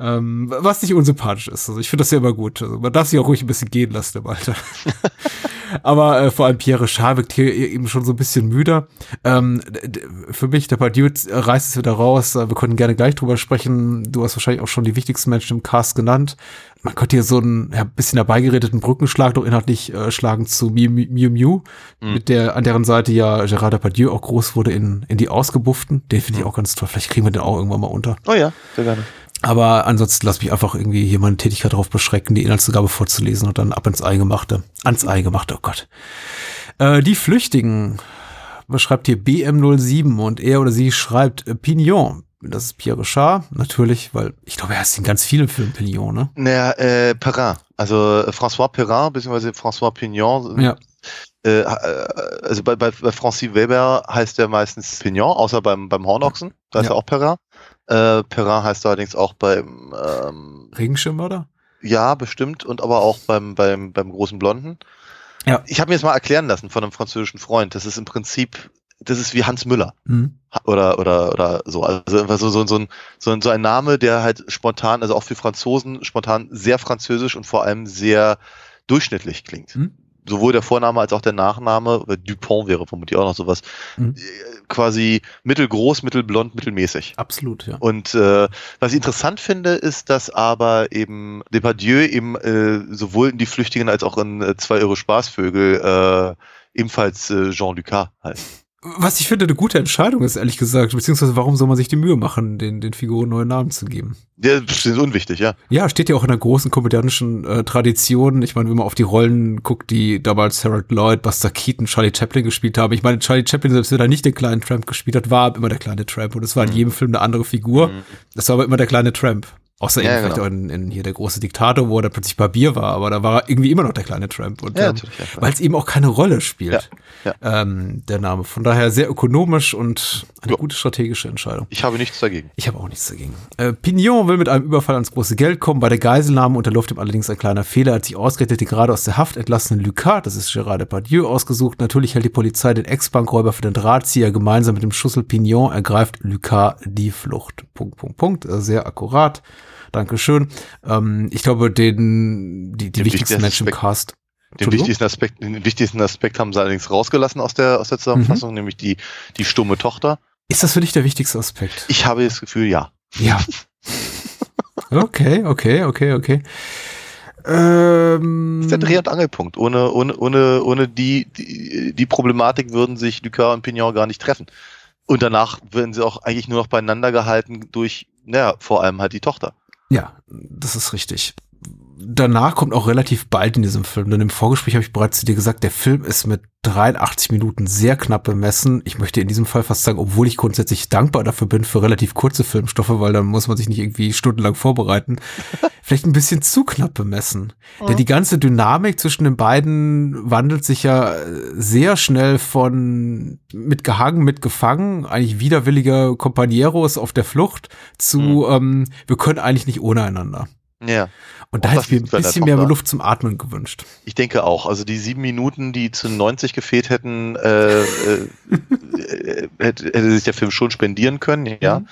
Ähm, was nicht unsympathisch ist. Also ich finde das ja immer gut. Also man darf sich auch ruhig ein bisschen gehen lassen im Alter. Aber äh, vor allem Pierre Richard wirkt hier eben schon so ein bisschen müder. Ähm, für mich, der Pardieu reißt es wieder raus. Äh, Wir können gerne gleich drüber sprechen. Du hast wahrscheinlich auch schon die wichtigsten Menschen im Cast genannt. Man könnte hier so einen ja, bisschen herbeigeredeten Brückenschlag doch inhaltlich äh, schlagen zu Miu Miu, Miu mit der, an deren Seite ja Gerard Depardieu auch groß wurde in, in die Ausgebufften. Den finde ich auch ganz toll. Vielleicht kriegen wir den auch irgendwann mal unter. Oh ja, sehr gerne. Aber ansonsten lass mich einfach irgendwie hier meine Tätigkeit darauf beschränken, die Inhaltsangabe vorzulesen und dann ab ins Eingemachte. Ans Eingemachte, oh Gott. Äh, die Flüchtigen beschreibt hier BM07 und er oder sie schreibt äh, Pignon. Das ist Pierre Richard, natürlich, weil ich glaube, er ist in ganz vielen Filmen Pignon, ne? Naja, äh, Perrin. Also äh, François Perrin, beziehungsweise François Pignon. Ja. Äh, also bei, bei, bei Francis Weber heißt er meistens Pignon, außer beim, beim Hornochsen. Da ist Ja. er auch Perrin. Äh, Perrin heißt allerdings auch beim, ähm, Regenschirmmörder? ja, bestimmt, und aber auch beim, beim, beim großen Blonden. Ja. Ich habe mir jetzt mal erklären lassen von einem französischen Freund, das ist im Prinzip, das ist wie Hans Müller. Hm. oder oder oder so also einfach so so so ein so ein, so ein Name der halt spontan also auch für Franzosen spontan sehr französisch und vor allem sehr durchschnittlich klingt Hm. sowohl der Vorname als auch der Nachname äh, Dupont wäre vermutlich auch noch sowas Hm. Quasi mittelgroß mittelblond mittelmäßig Absolut, ja. und äh, was ich interessant finde, ist, dass aber eben Depardieu eben äh, sowohl in Die Flüchtigen als auch in äh, Zwei irre Spaßvögel äh, ebenfalls äh, Jean Lucas heißt. Was ich finde, eine gute Entscheidung ist, ehrlich gesagt, beziehungsweise warum soll man sich die Mühe machen, den, den Figuren neue Namen zu geben? Der das ist unwichtig, ja. Ja, steht ja auch in der großen komödiantischen äh, Tradition. Ich meine, wenn man auf die Rollen guckt, die damals Harold Lloyd, Buster Keaton, Charlie Chaplin gespielt haben. Ich meine, Charlie Chaplin, selbst wenn er nicht den kleinen Tramp gespielt hat, war immer der kleine Tramp. Und es war in jedem Film eine andere Figur. Das war aber immer der kleine Tramp. Außer Ja, eben vielleicht genau. auch in, in hier der große Diktator, wo er dann plötzlich Barbier war, aber da war er irgendwie immer noch der kleine Tramp. Und, Ja, ähm, ja, weil es eben auch keine Rolle spielt, Ja, Ähm, der Name. Von daher sehr ökonomisch und eine Ja. gute strategische Entscheidung. Ich habe nichts dagegen. Ich habe auch nichts dagegen. Äh, Pignon will mit einem Überfall ans große Geld kommen. Bei der Geiselnahme unterläuft ihm allerdings ein kleiner Fehler. Ausgerechnet die gerade aus der Haft entlassenen Lucas, das ist Gérard Depardieu, ausgesucht. Natürlich hält die Polizei den Ex-Bankräuber für den Drahtzieher. Gemeinsam mit dem Schussel Pignon ergreift Lucas die Flucht. Punkt, Punkt, Punkt. Sehr akkurat. Dankeschön. Ähm, ich glaube, den, die, die Den wichtigsten Menschen im Aspekt- Cast. Den wichtigsten, Aspekt, den wichtigsten Aspekt haben sie allerdings rausgelassen aus der, aus der Zusammenfassung, nämlich die, die stumme Tochter. Ist das für dich der wichtigste Aspekt? Ich habe das Gefühl, ja. Ja. Okay, okay, okay, okay. Ähm, Das ist der Dreh- und Angelpunkt. Ohne, ohne, ohne, ohne die, die, die Problematik würden sich Lucas und Pignon gar nicht treffen. Und danach werden sie auch eigentlich nur noch beieinander gehalten durch, naja, vor allem halt die Tochter. Ja, das ist richtig. Danach kommt auch relativ bald in diesem Film. Denn im Vorgespräch habe ich bereits zu dir gesagt, der Film ist mit 83 Minuten sehr knapp bemessen. Ich möchte in diesem Fall fast sagen, obwohl ich grundsätzlich dankbar dafür bin für relativ kurze Filmstoffe, weil dann muss man sich nicht irgendwie stundenlang vorbereiten. Vielleicht ein bisschen zu knapp bemessen. Ja. Denn die ganze Dynamik zwischen den beiden wandelt sich ja sehr schnell von mitgehangen, mitgefangen, eigentlich widerwillige Companeros auf der Flucht zu, mhm. ähm, wir können eigentlich nicht ohne einander. Ja. Und da hätte ich mir ein bisschen mehr Luft zum Atmen gewünscht. Ich denke auch. Also die sieben Minuten, die zu 90 gefehlt hätten, äh, äh, hätte, hätte sich der Film schon spendieren können, ja. Mhm.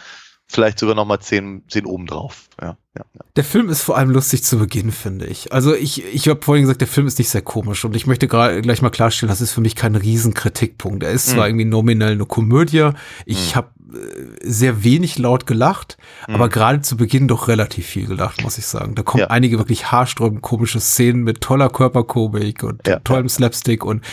Vielleicht sogar nochmal zehn, zehn obendrauf. Ja, ja, ja. Der Film ist vor allem lustig zu Beginn, finde ich. Also ich, ich habe vorhin gesagt, der Film ist nicht sehr komisch und ich möchte gleich mal klarstellen, das ist für mich kein Riesenkritikpunkt. Er ist mhm. zwar irgendwie nominell eine Komödie. Ich mhm. habe äh, sehr wenig laut gelacht, mhm. aber gerade zu Beginn doch relativ viel gelacht, muss ich sagen. Da kommen ja. einige wirklich haarsträubend komische Szenen mit toller Körperkomik und ja. tollem Slapstick und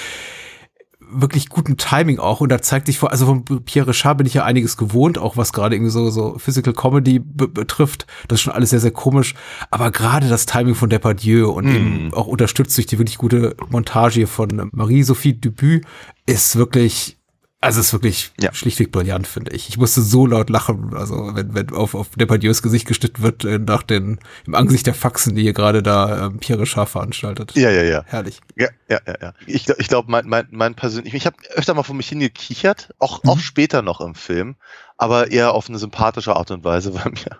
wirklich guten Timing auch und da zeigt sich vor, also von Pierre Richard bin ich ja einiges gewohnt, auch was gerade irgendwie so, so Physical Comedy betrifft. Das ist schon alles sehr, sehr komisch. Aber gerade das Timing von Depardieu und mm. eben auch unterstützt durch die wirklich gute Montage von Marie-Sophie Debut ist wirklich also es ist wirklich ja. schlichtweg brillant, finde ich. Ich musste so laut lachen, also wenn, wenn auf, auf Depardieu's Gesicht geschnitten wird, äh, nach den, im Angesicht der Faxen, die hier gerade da ähm, Pierre Richard veranstaltet. Ja, ja, ja. Herrlich. Ja, ja, ja. ja. Ich, ich glaube, mein, mein, mein persönlich, ich habe öfter mal vor mich hingekichert, auch, mhm. auch später noch im Film, aber eher auf eine sympathische Art und Weise, weil mir,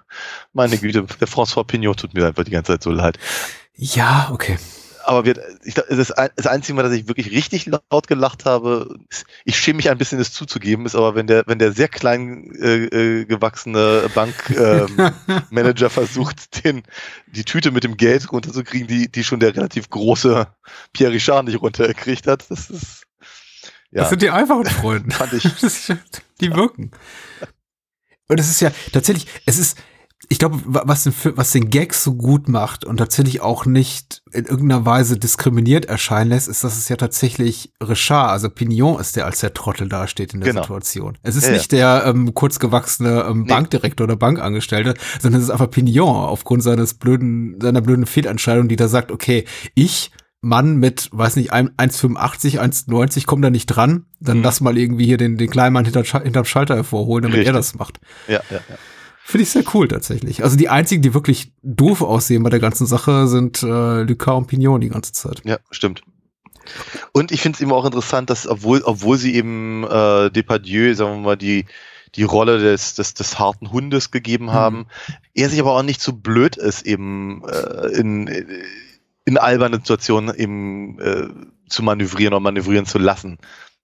meine Güte, der François Pignot tut mir einfach die ganze Zeit so leid. Ja, okay aber wir, ich, das, das Einzige Mal, dass ich wirklich richtig laut gelacht habe, ich schäme mich ein bisschen, das zuzugeben, ist aber, wenn der, wenn der sehr klein äh, äh, gewachsene Bankmanager ähm, versucht, den, die Tüte mit dem Geld runterzukriegen, die, die schon der relativ große Pierre Richard nicht runtergekriegt hat. Das ist, ja. Das sind die einfachen Freunde. Fand ich. die wirken. Und es ist ja tatsächlich, es ist, ich glaube, was den, was den Gag so gut macht und tatsächlich auch nicht in irgendeiner Weise diskriminiert erscheinen lässt, ist, dass es ja tatsächlich Richard, also Pignon ist, der als der Trottel dasteht in der genau. Situation. Es ist ja, nicht der ähm, kurzgewachsene ähm, nee. Bankdirektor oder Bankangestellte, sondern es ist einfach Pignon aufgrund seines blöden, seiner blöden Fehlentscheidung, die da sagt, okay, ich Mann mit, weiß nicht, 1,85, 1,90 kommt da nicht dran, dann mhm. lass mal irgendwie hier den, den kleinen Mann hinter, hinterm Schalter hervorholen, damit Richtig. er das macht. Ja, ja, ja. Finde ich sehr cool tatsächlich. Also die einzigen, die wirklich doof aussehen bei der ganzen Sache, sind äh, Lucas und Pignon die ganze Zeit. Ja, stimmt. Und ich finde es eben auch interessant, dass obwohl, obwohl sie eben äh, Depardieu, sagen wir mal, die, die Rolle des, des, des harten Hundes gegeben mhm. haben, mhm. er sich aber auch nicht so blöd ist, eben äh, in, in albernen Situationen eben äh, zu manövrieren oder manövrieren zu lassen.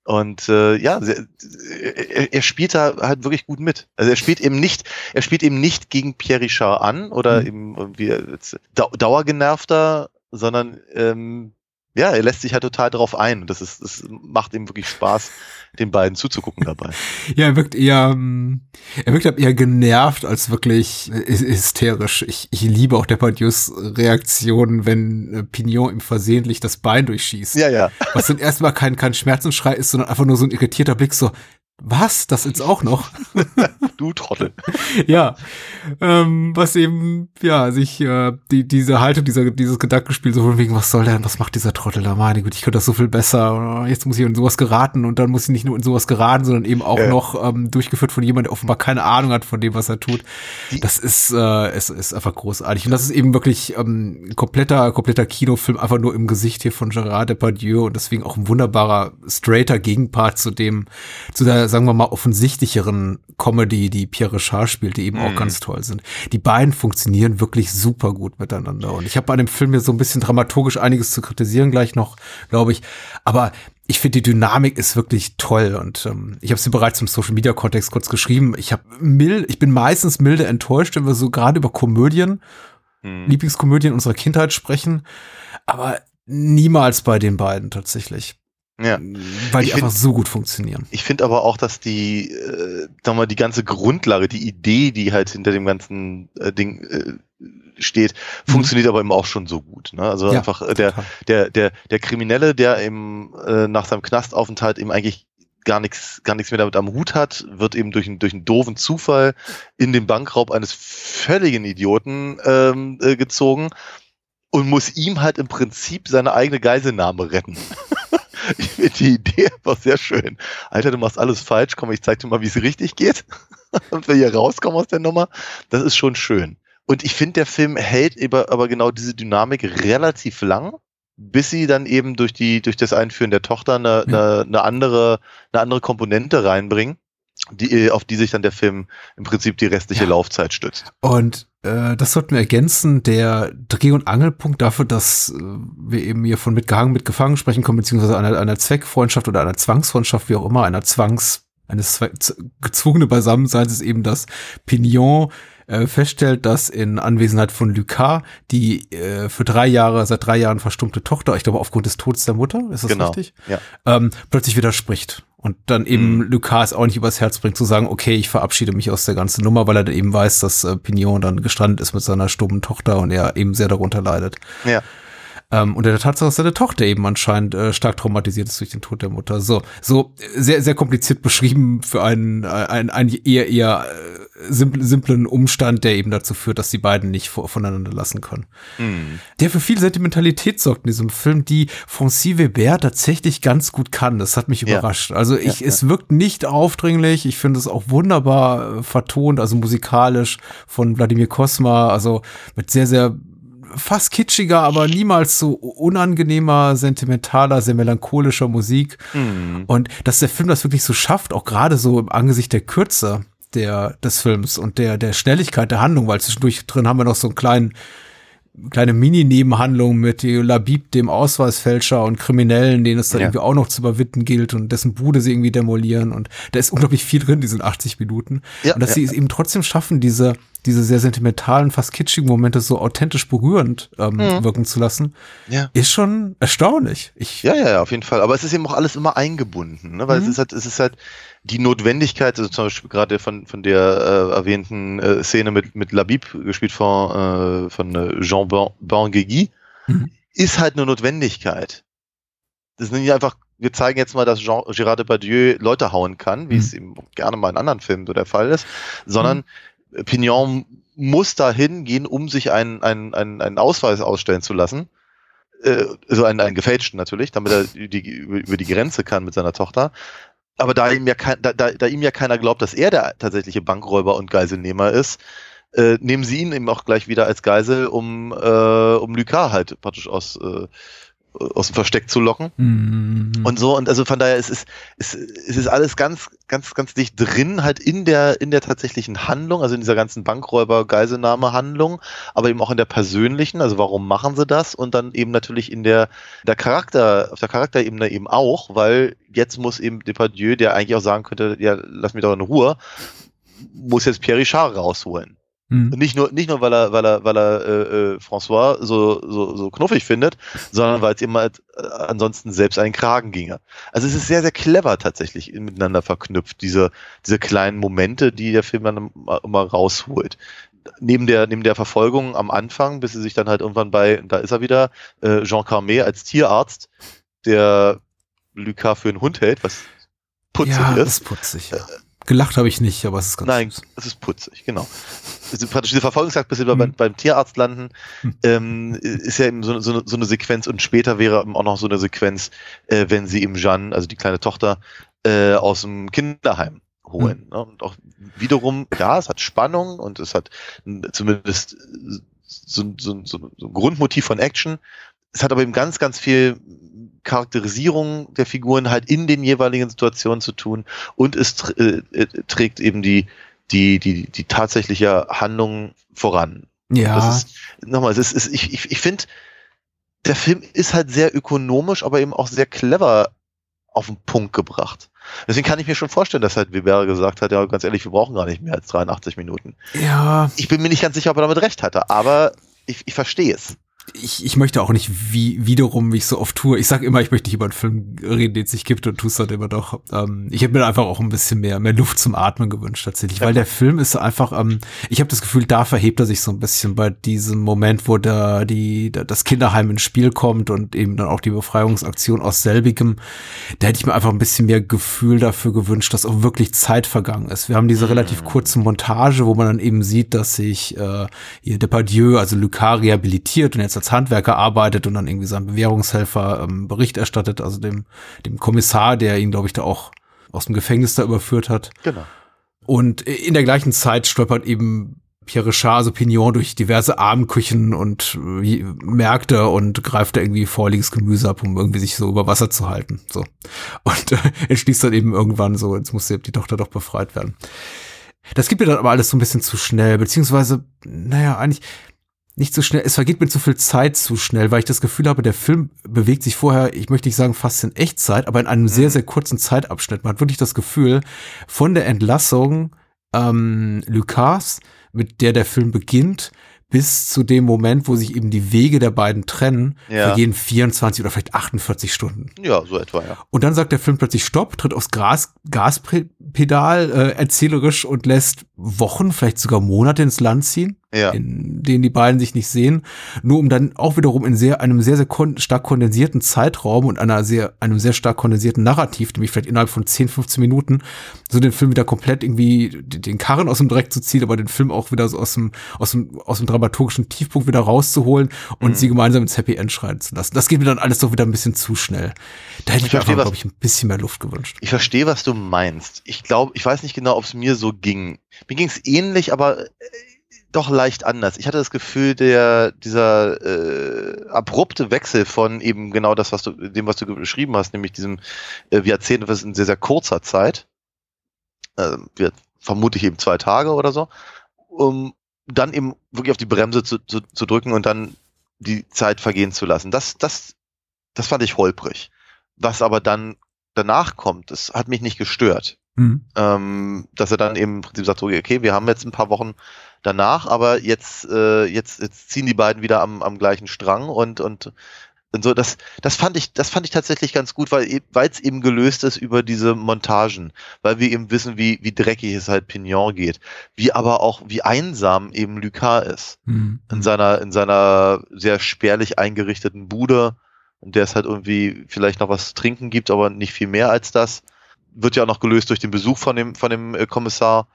Und äh, ja, er, er spielt da halt wirklich gut mit. Also er spielt eben nicht, er spielt eben nicht gegen Pierre Richard an oder mhm. eben irgendwie dauergenervter, sondern ähm, ja, er lässt sich halt total drauf ein. Das ist, das macht ihm wirklich Spaß, den beiden zuzugucken dabei. Ja, er wirkt eher, ähm, er wirkt eher genervt als wirklich hysterisch. Ich, ich liebe auch Depardieu's Reaktion, wenn äh, Pignon ihm versehentlich das Bein durchschießt. Ja, ja. Was dann erstmal kein, kein Schmerzensschrei ist, sondern einfach nur so ein irritierter Blick, so, was? Das jetzt auch noch? du Trottel. ja. Ähm, was eben, ja, sich äh, die, diese Haltung, dieser, dieses Gedankenspiel, so von wegen, was soll denn, was macht dieser Trottel da? Meine Güte, ich könnte das so viel besser. Jetzt muss ich in sowas geraten und dann muss ich nicht nur in sowas geraten, sondern eben auch ja. noch ähm, durchgeführt von jemandem, der offenbar keine Ahnung hat von dem, was er tut. Das ist, äh, es ist einfach großartig. Und das ist eben wirklich ähm, ein kompletter, kompletter Kinofilm, einfach nur im Gesicht hier von Gerard Depardieu und deswegen auch ein wunderbarer, straighter Gegenpart zu dem, zu der sagen wir mal, offensichtlicheren Comedy, die Pierre Richard spielt, die eben mm. auch mhm. ganz toll sind. Die beiden funktionieren wirklich super gut miteinander. Und ich habe bei dem Film hier so ein bisschen dramaturgisch einiges zu kritisieren gleich noch, glaube ich. Aber ich finde, die Dynamik ist wirklich toll und ähm, ich habe sie bereits im Social Media Kontext kurz geschrieben. Ich habe mild, ich bin meistens milde enttäuscht, wenn wir so gerade über Komödien, hm. Lieblingskomödien unserer Kindheit sprechen, aber niemals bei den beiden tatsächlich. Ja. Weil die find, einfach so gut funktionieren. Ich finde aber auch, dass die, äh, sag mal, die ganze Grundlage, die Idee, die halt hinter dem ganzen äh, Ding äh, steht, mhm. funktioniert aber eben auch schon so gut. Ne? Also ja, einfach äh, der, der, der, der Kriminelle, der eben äh, nach seinem Knastaufenthalt eben eigentlich gar nichts, gar nichts mehr damit am Hut hat, wird eben durch, einen durch einen doofen Zufall in den Bankraub eines völligen Idioten ähm, äh, gezogen und muss ihm halt im Prinzip seine eigene Geiselnahme retten. ich finde die Idee einfach sehr schön. Alter, du machst alles falsch, komm, ich zeig dir mal, wie es richtig geht. und wir hier rauskommen aus der Nummer, das ist schon schön. Und ich finde, der Film hält aber, aber genau diese Dynamik relativ lang, bis sie dann eben durch die, durch das Einführen der Tochter eine, eine, eine andere, eine andere Komponente reinbringen, die, auf die sich dann der Film im Prinzip die restliche Ja. Laufzeit stützt. Und äh, das sollten wir ergänzen. Der Dreh- und Angelpunkt dafür, dass äh, wir eben hier von mitgehangen, mitgefangen sprechen können, beziehungsweise einer, einer Zweckfreundschaft oder einer Zwangsfreundschaft, wie auch immer, einer Zwangs, eines gezwungene Beisammenseins ist eben, dass Pignon äh, feststellt, dass in Anwesenheit von Lucas die äh, für drei Jahre, seit drei Jahren verstummte Tochter, ich glaube aufgrund des Todes der Mutter, ist das Genau. richtig? Ja. ähm, plötzlich widerspricht. Und dann eben Mhm. Lucas auch nicht übers Herz bringt, zu sagen, okay, ich verabschiede mich aus der ganzen Nummer, weil er dann eben weiß, dass äh, Pignon dann gestrandet ist mit seiner stummen Tochter und er eben sehr darunter leidet. Ja. Ähm, und der Tatsache, dass seine Tochter eben anscheinend äh, stark traumatisiert ist durch den Tod der Mutter. So, so sehr, sehr kompliziert beschrieben für einen, äh, einen, einen eher, eher äh, simpl, simplen Umstand, der eben dazu führt, dass die beiden nicht vo- voneinander lassen können Mhm. der für viel Sentimentalität sorgt in diesem Film, die Francis Weber tatsächlich ganz gut kann. Das hat mich Ja. überrascht. Also ich, Ja, es wirkt nicht aufdringlich. Ich finde es auch wunderbar äh, vertont, also musikalisch von Wladimir Kosma, also mit sehr, sehr fast kitschiger, aber niemals so unangenehmer, sentimentaler, sehr melancholischer Musik. Mhm. Und dass der Film das wirklich so schafft, auch gerade so im Angesicht der Kürze der, des Films und der, der Schnelligkeit der Handlung, weil zwischendurch drin haben wir noch so einen kleinen, kleine Mini-Nebenhandlung mit Labib, dem Ausweisfälscher und Kriminellen, denen es dann Ja. irgendwie auch noch zu überwinden gilt und dessen Bude sie irgendwie demolieren und da ist unglaublich viel drin, diesen 80 Minuten. Ja, und dass ja, sie es eben trotzdem schaffen, diese, diese sehr sentimentalen, fast kitschigen Momente so authentisch berührend ähm, wirken zu lassen, Ja. ist schon erstaunlich. Ich, Ja, ja, ja, auf jeden Fall. Aber es ist eben auch alles immer eingebunden, ne? weil Mhm. es ist halt, es ist halt die Notwendigkeit, also zum Beispiel gerade von, von der äh, erwähnten äh, Szene mit, mit Labib, gespielt von, äh, von äh, Jean Ben- Benguigui, Mhm. ist halt eine Notwendigkeit. Das ist nicht einfach, wir zeigen jetzt mal, dass Jean, Gérard Depardieu Leute hauen kann, wie Mhm. es eben gerne mal in anderen Filmen so der Fall ist, sondern Pignon muss dahin gehen, um sich einen, einen, einen, einen Ausweis ausstellen zu lassen äh, so einen, einen gefälschten natürlich, damit er die, über, die Grenze kann mit seiner Tochter. Aber da ihm ja kein, da, da ihm ja keiner glaubt, dass er der tatsächliche Bankräuber und Geiselnehmer ist, äh, nehmen sie ihn eben auch gleich wieder als Geisel, um, äh, um Lucas halt praktisch aus, äh, aus dem Versteck zu locken. Mhm. Und so, und also von daher es ist es, es ist alles ganz, ganz, ganz dicht drin, halt in der, in der tatsächlichen Handlung, also in dieser ganzen Bankräuber-Geiselnahme-Handlung, aber eben auch in der persönlichen, also warum machen sie das? Und dann eben natürlich in der, der Charakter, auf der Charakterebene eben auch, weil jetzt muss eben Depardieu, der eigentlich auch sagen könnte, ja, lass mich doch in Ruhe, muss jetzt Pierre Richard rausholen. Mhm. Nicht nur, nicht nur, weil er, weil er, weil er äh, äh, François so, so, so knuffig findet, sondern weil es ihm halt äh, ansonsten selbst einen Kragen ginge. Also es ist sehr, sehr clever tatsächlich miteinander verknüpft, diese, diese kleinen Momente, die der Film dann immer, immer rausholt. Neben der, neben der Verfolgung am Anfang, bis sie sich dann halt irgendwann bei, da ist er wieder, äh, Jean Carmet als Tierarzt, der Lucas für einen Hund hält, was putzig ja, ist. ist putzig. Ja. Gelacht habe ich nicht, aber es ist ganz Nein, süß. es ist putzig, genau. Also praktisch diese Verfolgungsjagd, bis sie Hm. beim, beim Tierarzt landen, Hm. ähm, ist ja eben so, so, so eine Sequenz und später wäre auch noch so eine Sequenz, äh, wenn sie eben Jeanne, also die kleine Tochter, äh, aus dem Kinderheim holen. Hm. Ne? Und auch wiederum, ja, es hat Spannung und es hat zumindest so, so, so ein Grundmotiv von Action. Es hat aber eben ganz, ganz viel Charakterisierung der Figuren halt in den jeweiligen Situationen zu tun und es äh, äh, trägt eben die, die, die, die tatsächliche Handlung voran. Ja, Das ist, nochmal, ist, ich, ich, ich finde, der Film ist halt sehr ökonomisch, aber eben auch sehr clever auf den Punkt gebracht. Deswegen kann ich mir schon vorstellen, dass halt Weber gesagt hat, ja, ganz ehrlich, wir brauchen gar nicht mehr als 83 Minuten. ja, Ich bin mir nicht ganz sicher, ob er damit recht hatte, aber ich, ich verstehe es. Ich, ich möchte auch nicht wie wiederum, wie ich so oft tue. Ich sag immer, ich möchte nicht über einen Film reden, den es nicht gibt und tue es dann immer doch. Ähm, ich hätte mir einfach auch ein bisschen mehr, mehr Luft zum Atmen gewünscht tatsächlich, weil der Film ist einfach, ähm, ich habe das Gefühl, da verhebt er sich so ein bisschen bei diesem Moment, wo da die da das Kinderheim ins Spiel kommt und eben dann auch die Befreiungsaktion aus selbigem. Da hätte ich mir einfach ein bisschen mehr Gefühl dafür gewünscht, dass auch wirklich Zeit vergangen ist. Wir haben diese relativ kurze Montage, wo man dann eben sieht, dass sich äh, hier Depardieu, also Lucas, rehabilitiert und jetzt als Handwerker arbeitet und dann irgendwie seinem Bewährungshelfer ähm, Bericht erstattet, also dem, dem Kommissar, der ihn, glaube ich, da auch aus dem Gefängnis da überführt hat. Genau. Und in der gleichen Zeit stolpert eben Pierre Richard, also Pignon, durch diverse Abendküchen und äh, Märkte und greift da irgendwie vorliegends Gemüse ab, um irgendwie sich so über Wasser zu halten. So. Und äh, entschließt dann eben irgendwann so, jetzt muss die Tochter doch befreit werden. Das gibt mir dann aber alles so ein bisschen zu schnell, beziehungsweise, naja, eigentlich nicht so schnell, es vergeht mir zu viel Zeit zu schnell, weil ich das Gefühl habe, der Film bewegt sich vorher, ich möchte nicht sagen fast in Echtzeit, aber in einem sehr, sehr kurzen Zeitabschnitt. Man hat wirklich das Gefühl, von der Entlassung ähm, Lucas, mit der der Film beginnt, bis zu dem Moment, wo sich eben die Wege der beiden trennen, Ja. vergehen 24 oder vielleicht 48 Stunden. Ja, so etwa, ja. Und dann sagt der Film plötzlich Stopp, tritt aufs Gas, Gaspedal äh, erzählerisch und lässt Wochen, vielleicht sogar Monate ins Land ziehen, Ja. in denen die beiden sich nicht sehen, nur um dann auch wiederum in sehr, einem sehr, sehr kon stark kondensierten Zeitraum und einer sehr, einem sehr stark kondensierten Narrativ, nämlich vielleicht innerhalb von 10, 15 Minuten, so den Film wieder komplett irgendwie den Karren aus dem Dreck zu ziehen, aber den Film auch wieder so aus dem, aus dem, aus dem dramaturgischen Tiefpunkt wieder rauszuholen und sie gemeinsam ins Happy End schreien zu lassen. Das geht mir dann alles doch wieder ein bisschen zu schnell. Da hätte ich, Ich mir glaube ich, ein bisschen mehr Luft gewünscht. Ich verstehe, was du meinst. Ich glaube, ich weiß nicht genau, ob es mir so ging. Mir ging es ähnlich, aber äh, doch leicht anders. Ich hatte das Gefühl, der dieser äh, abrupte Wechsel von eben genau das, was du, dem, was du beschrieben hast, nämlich diesem, äh, wir erzählen etwas in sehr, sehr kurzer Zeit, äh, wir, vermutlich eben zwei Tage oder so, um dann eben wirklich auf die Bremse zu, zu, zu drücken und dann die Zeit vergehen zu lassen. Das, das, das fand ich holprig. Was aber dann danach kommt, das hat mich nicht gestört. Mhm. Ähm, dass er dann eben im Prinzip sagt, okay, wir haben jetzt ein paar Wochen danach, aber jetzt, äh, jetzt, jetzt ziehen die beiden wieder am, am gleichen Strang und, und, und so, das, das fand ich, das fand ich tatsächlich ganz gut, weil weil es eben gelöst ist über diese Montagen, weil wir eben wissen, wie, wie dreckig es halt Pignon geht, wie aber auch, wie einsam eben Lucas ist Mhm. in seiner, in seiner sehr spärlich eingerichteten Bude, in der es halt irgendwie vielleicht noch was zu trinken gibt, aber nicht viel mehr als das. Wird ja auch noch gelöst durch den Besuch von dem, von dem äh, Kommissar.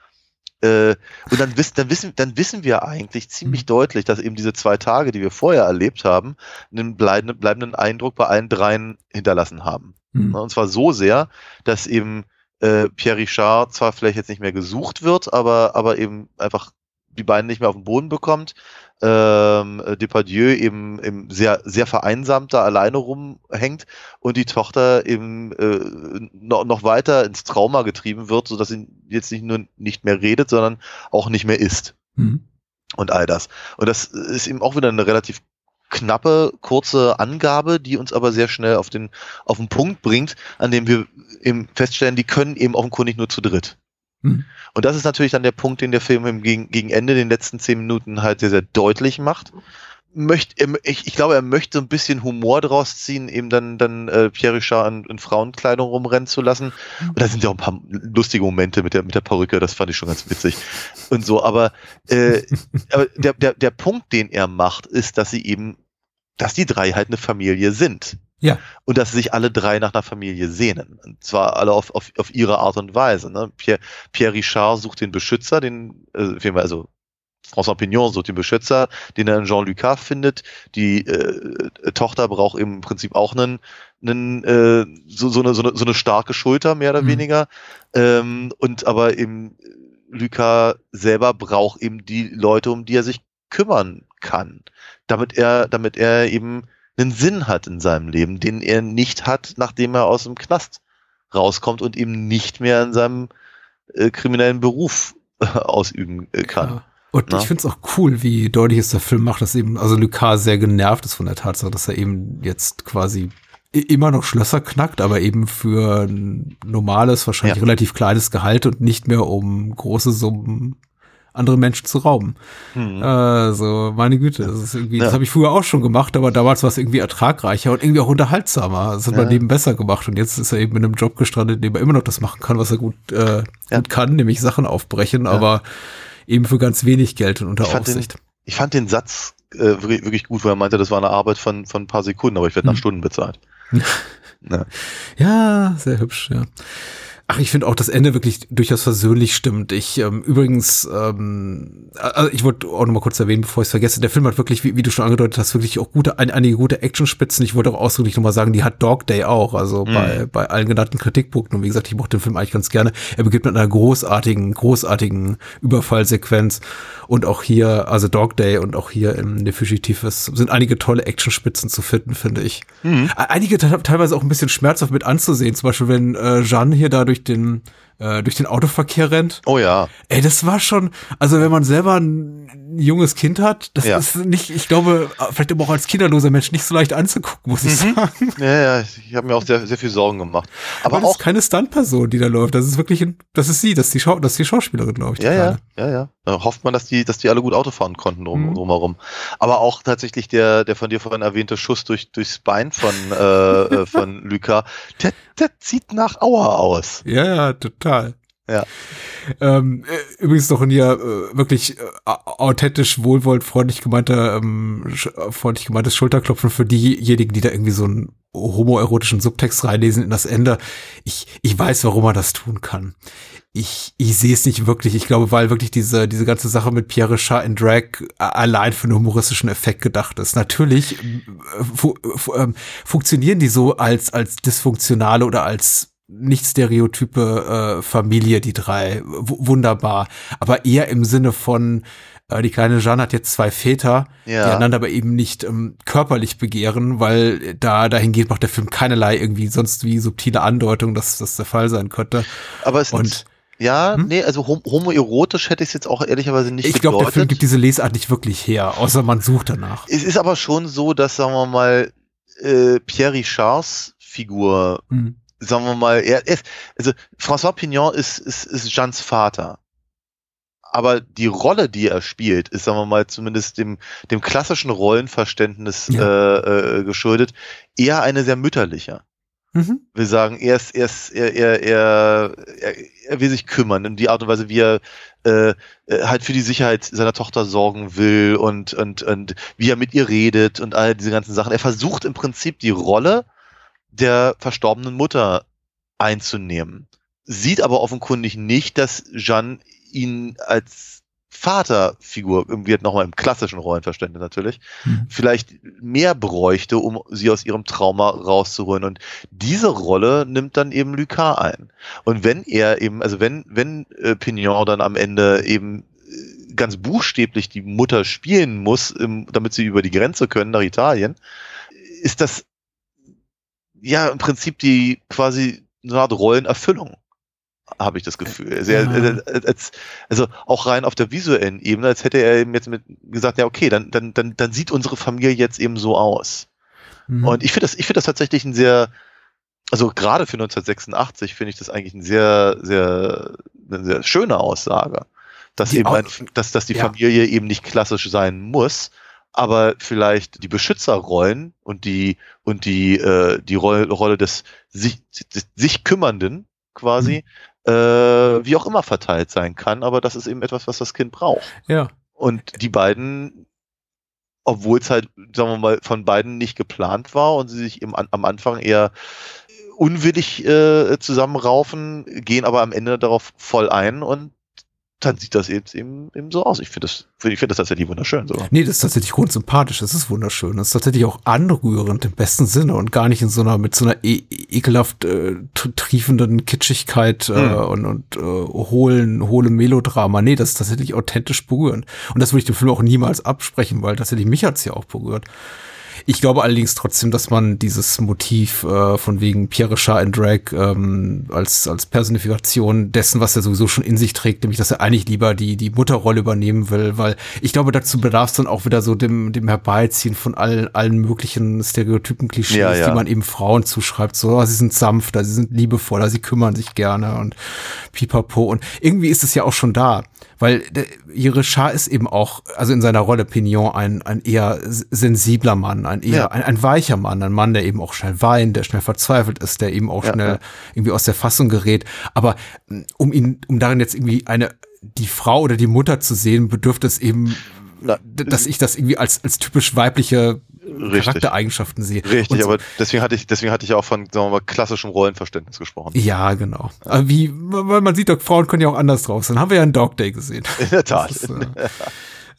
Äh, und dann wissen, dann wissen, dann wissen wir eigentlich ziemlich deutlich, dass eben diese zwei Tage, die wir vorher erlebt haben, einen bleibenden, bleibenden Eindruck bei allen dreien hinterlassen haben. Mhm. Ne, Und zwar so sehr, dass eben äh, Pierre Richard zwar vielleicht jetzt nicht mehr gesucht wird, aber, aber eben einfach die beiden nicht mehr auf den Boden bekommt. Ähm, äh, Depardieu eben, eben sehr, sehr vereinsamt da alleine rumhängt und die Tochter eben äh, noch, noch weiter ins Trauma getrieben wird, sodass sie jetzt nicht nur nicht mehr redet, sondern auch nicht mehr isst Mhm. und all das. Und das ist eben auch wieder eine relativ knappe, kurze Angabe, die uns aber sehr schnell auf den, auf den Punkt bringt, an dem wir eben feststellen, die können eben offenkundig nur zu dritt. Mhm. Und das ist natürlich dann der Punkt, den der Film im gegen, gegen Ende, den letzten zehn Minuten halt sehr, sehr deutlich macht. Möcht, er, ich, ich glaube, er möchte ein bisschen Humor draus ziehen, eben dann, dann äh, Pierre Richard in, in Frauenkleidung rumrennen zu lassen. Und da sind ja auch ein paar lustige Momente mit der, mit der Perücke, das fand ich schon ganz witzig. Und so, aber, äh, aber der, der, der Punkt, den er macht, ist, dass sie eben, dass die drei halt eine Familie sind. Ja. Und dass sich alle drei nach einer Familie sehnen. Und zwar alle auf, auf, auf ihre Art und Weise. Ne? Pierre, Pierre Richard sucht den Beschützer, den, äh, also François Pignon sucht den Beschützer, den er in Jean Lucas findet. Die äh, Tochter braucht im Prinzip auch einen, einen äh, so, so, eine, so, eine, so eine starke Schulter, mehr oder Mhm. weniger. Ähm, und aber eben Lucas selber braucht eben die Leute, um die er sich kümmern kann, damit er, damit er eben einen Sinn hat in seinem Leben, den er nicht hat, nachdem er aus dem Knast rauskommt und eben nicht mehr in seinem äh, kriminellen Beruf äh, ausüben äh, kann. Ja. Und Na? ich finde es auch cool, wie deutlich es der Film macht, dass eben, also Lucas sehr genervt ist von der Tatsache, dass er eben jetzt quasi immer noch Schlösser knackt, aber eben für ein normales, wahrscheinlich Ja. relativ kleines Gehalt und nicht mehr um große Summen andere Menschen zu rauben. Hm. Also, meine Güte, das ist irgendwie, das Ja. habe ich früher auch schon gemacht, aber damals war es irgendwie ertragreicher und irgendwie auch unterhaltsamer. Das hat Ja. mein Leben besser gemacht und jetzt ist er eben in einem Job gestrandet, in dem er immer noch das machen kann, was er gut, äh, Ja. gut kann, nämlich Sachen aufbrechen, aber eben für ganz wenig Geld und unter Ich fand den- Aufsicht. Ich fand den Satz äh, wirklich, wirklich gut, weil er meinte, das war eine Arbeit von, von ein paar Sekunden, aber ich werde nach Hm. Stunden bezahlt. Ja. Ja, sehr hübsch, ja. Ach, ich finde auch das Ende wirklich durchaus versöhnlich stimmt. Ich ähm, übrigens, ähm, also ich wollte auch noch mal kurz erwähnen, bevor ich es vergesse, der Film hat wirklich, wie, wie du schon angedeutet hast, wirklich auch gute, ein, einige gute Actionspitzen. Ich wollte auch ausdrücklich noch mal sagen, die hat Dog Day auch, also Mhm. bei, bei allen genannten Kritikpunkten. Und wie gesagt, ich mochte den Film eigentlich ganz gerne. Er beginnt mit einer großartigen, großartigen Überfallsequenz. Und auch hier, also Dog Day und auch hier im The Fugitive sind einige tolle Actionspitzen zu finden, finde ich. Mhm. Einige te- teilweise auch ein bisschen schmerzhaft mit anzusehen. Zum Beispiel, wenn äh, Jeanne hier da durch den äh, durch den Autoverkehr rennt. Oh ja. Ey, das war schon, also wenn man selber ein junges Kind hat, das Ja. ist nicht, ich glaube, vielleicht aber auch als kinderloser Mensch nicht so leicht anzugucken, muss ich Mhm. sagen. Ja, ja, ich habe mir auch sehr, sehr viel Sorgen gemacht. Aber Aber das auch ist keine Stuntperson, die da läuft. Das ist wirklich, ein, das ist sie, das ist die, Schau, das ist die Schauspielerin, glaube ich. Ja, ja, ja, ja. Da hofft man, dass die, dass die alle gut Auto fahren konnten drum, Mhm. drumherum. Aber auch tatsächlich der, der von dir vorhin erwähnte Schuss durch, durchs Bein von, äh, äh, von Luca, der, der zieht nach Auer aus. Ja, ja, total. Ja. Ähm, äh, übrigens noch ein hier äh, wirklich äh, authentisch, wohlwollend, freundlich gemeinter, ähm, äh, freundlich gemeintes Schulterklopfen für diejenigen, die da irgendwie so einen homoerotischen Subtext reinlesen in das Ende. Ich, ich weiß, warum man das tun kann. Ich, ich sehe es nicht wirklich. Ich glaube, weil wirklich diese, diese ganze Sache mit Pierre Richard in Drag äh, allein für einen humoristischen Effekt gedacht ist. Natürlich fu fu ähm, funktionieren die so als, als dysfunktionale oder als nicht stereotype äh, Familie, die drei. W wunderbar. Aber eher im Sinne von, äh, die kleine Jeanne hat jetzt zwei Väter, Ja. die einander aber eben nicht ähm, körperlich begehren, weil da dahingehend macht der Film keinerlei irgendwie sonst wie subtile Andeutung, dass das der Fall sein könnte. Aber es Und ja, Hm? nee, also hom homoerotisch hätte ich es jetzt auch ehrlicherweise nicht ich glaube, der Film gibt diese Lesart nicht wirklich her, außer man sucht danach. es ist aber schon so, dass, sagen wir mal, äh, Pierre Richards Figur Hm. Sagen wir mal, er ist, also François Pignon ist, ist, ist Jeans Vater. Aber die Rolle, die er spielt, ist, sagen wir mal, zumindest dem, dem klassischen Rollenverständnis Ja. äh, äh, geschuldet, eher eine sehr mütterliche. Mhm. Wir sagen, er ist, er ist, er, er, er, er, er will sich kümmern in die Art und Weise, wie er äh, äh, halt für die Sicherheit seiner Tochter sorgen will und, und, und wie er mit ihr redet und all diese ganzen Sachen. Er versucht im Prinzip die Rolle der verstorbenen Mutter einzunehmen. Sieht aber offenkundig nicht, dass Jeanne ihn als Vaterfigur, irgendwie nochmal im klassischen Rollenverständnis natürlich, Mhm. vielleicht mehr bräuchte, um sie aus ihrem Trauma rauszuholen. Und diese Rolle nimmt dann eben Lucas ein. Und wenn er eben, also wenn, wenn äh, Pignon dann am Ende eben äh, ganz buchstäblich die Mutter spielen muss, damit sie über die Grenze können nach Italien, ist das ja im Prinzip die quasi eine Art Rollenerfüllung, habe ich das Gefühl. Also, Ja. als, also auch rein auf der visuellen Ebene, als hätte er eben jetzt mit gesagt, ja okay, dann, dann, dann, dann sieht unsere Familie jetzt eben so aus. Mhm. Und ich finde das, ich finde das tatsächlich ein sehr, also gerade für 1986 finde ich das eigentlich ein sehr, sehr, eine sehr schöne Aussage, dass Die eben, ein, dass, dass die Ja. Familie eben nicht klassisch sein muss, aber vielleicht die Beschützerrollen und die und die äh, die Rolle, Rolle des sich, des sich kümmernden quasi Mhm. äh, wie auch immer verteilt sein kann, aber das ist eben etwas, was das Kind braucht. ja. Und die beiden, obwohl es halt, sagen wir mal, von beiden nicht geplant war und sie sich an, am Anfang eher unwillig äh, zusammenraufen, gehen aber am Ende darauf voll ein und dann sieht das jetzt eben, eben so aus. Ich finde das, ich finde das tatsächlich wunderschön so. Nee, das ist tatsächlich grundsympathisch. Das ist wunderschön. Das ist tatsächlich auch anrührend im besten Sinne und gar nicht in so einer, mit so einer e ekelhaft äh, triefenden Kitschigkeit äh, Hm. und, und äh, hohlen, hohle Melodrama. Nee, das ist tatsächlich authentisch berührend. Und das würde ich dem Film auch niemals absprechen, weil tatsächlich mich hat's ja auch berührt. Ich glaube allerdings trotzdem, dass man dieses Motiv äh, von wegen Pierre Richard in Drag ähm, als, als Personifikation dessen, was er sowieso schon in sich trägt, nämlich dass er eigentlich lieber die, die Mutterrolle übernehmen will, weil ich glaube, dazu bedarf es dann auch wieder so dem, dem Herbeiziehen von allen, allen möglichen Stereotypen, Klischees, Ja, ja. die man eben Frauen zuschreibt. So, sie sind sanfter, sie sind liebevoller, sie kümmern sich gerne und pipapo. Und irgendwie ist es ja auch schon da, weil der, ihre Schar ist eben auch, also in seiner Rolle Pignon, ein, ein eher sensibler Mann, ein eher Ja. ein, ein weicher Mann, ein Mann, der eben auch schnell weint, der schnell verzweifelt ist, der eben auch Ja, schnell ja. irgendwie aus der Fassung gerät. Aber mh, um ihn, um darin jetzt irgendwie eine die Frau oder die Mutter zu sehen, bedürfte es eben, Na, dass ich das irgendwie als als typisch weibliche Richtig. Charaktereigenschaften sehe. Richtig, so- aber deswegen hatte ich, deswegen hatte ich auch von, sagen wir mal, klassischem Rollenverständnis gesprochen. Ja, genau. Aber Wie, weil man sieht doch, Frauen können ja auch anders drauf sein. Haben wir ja in Dog Day gesehen. In der Tat. Ist, äh,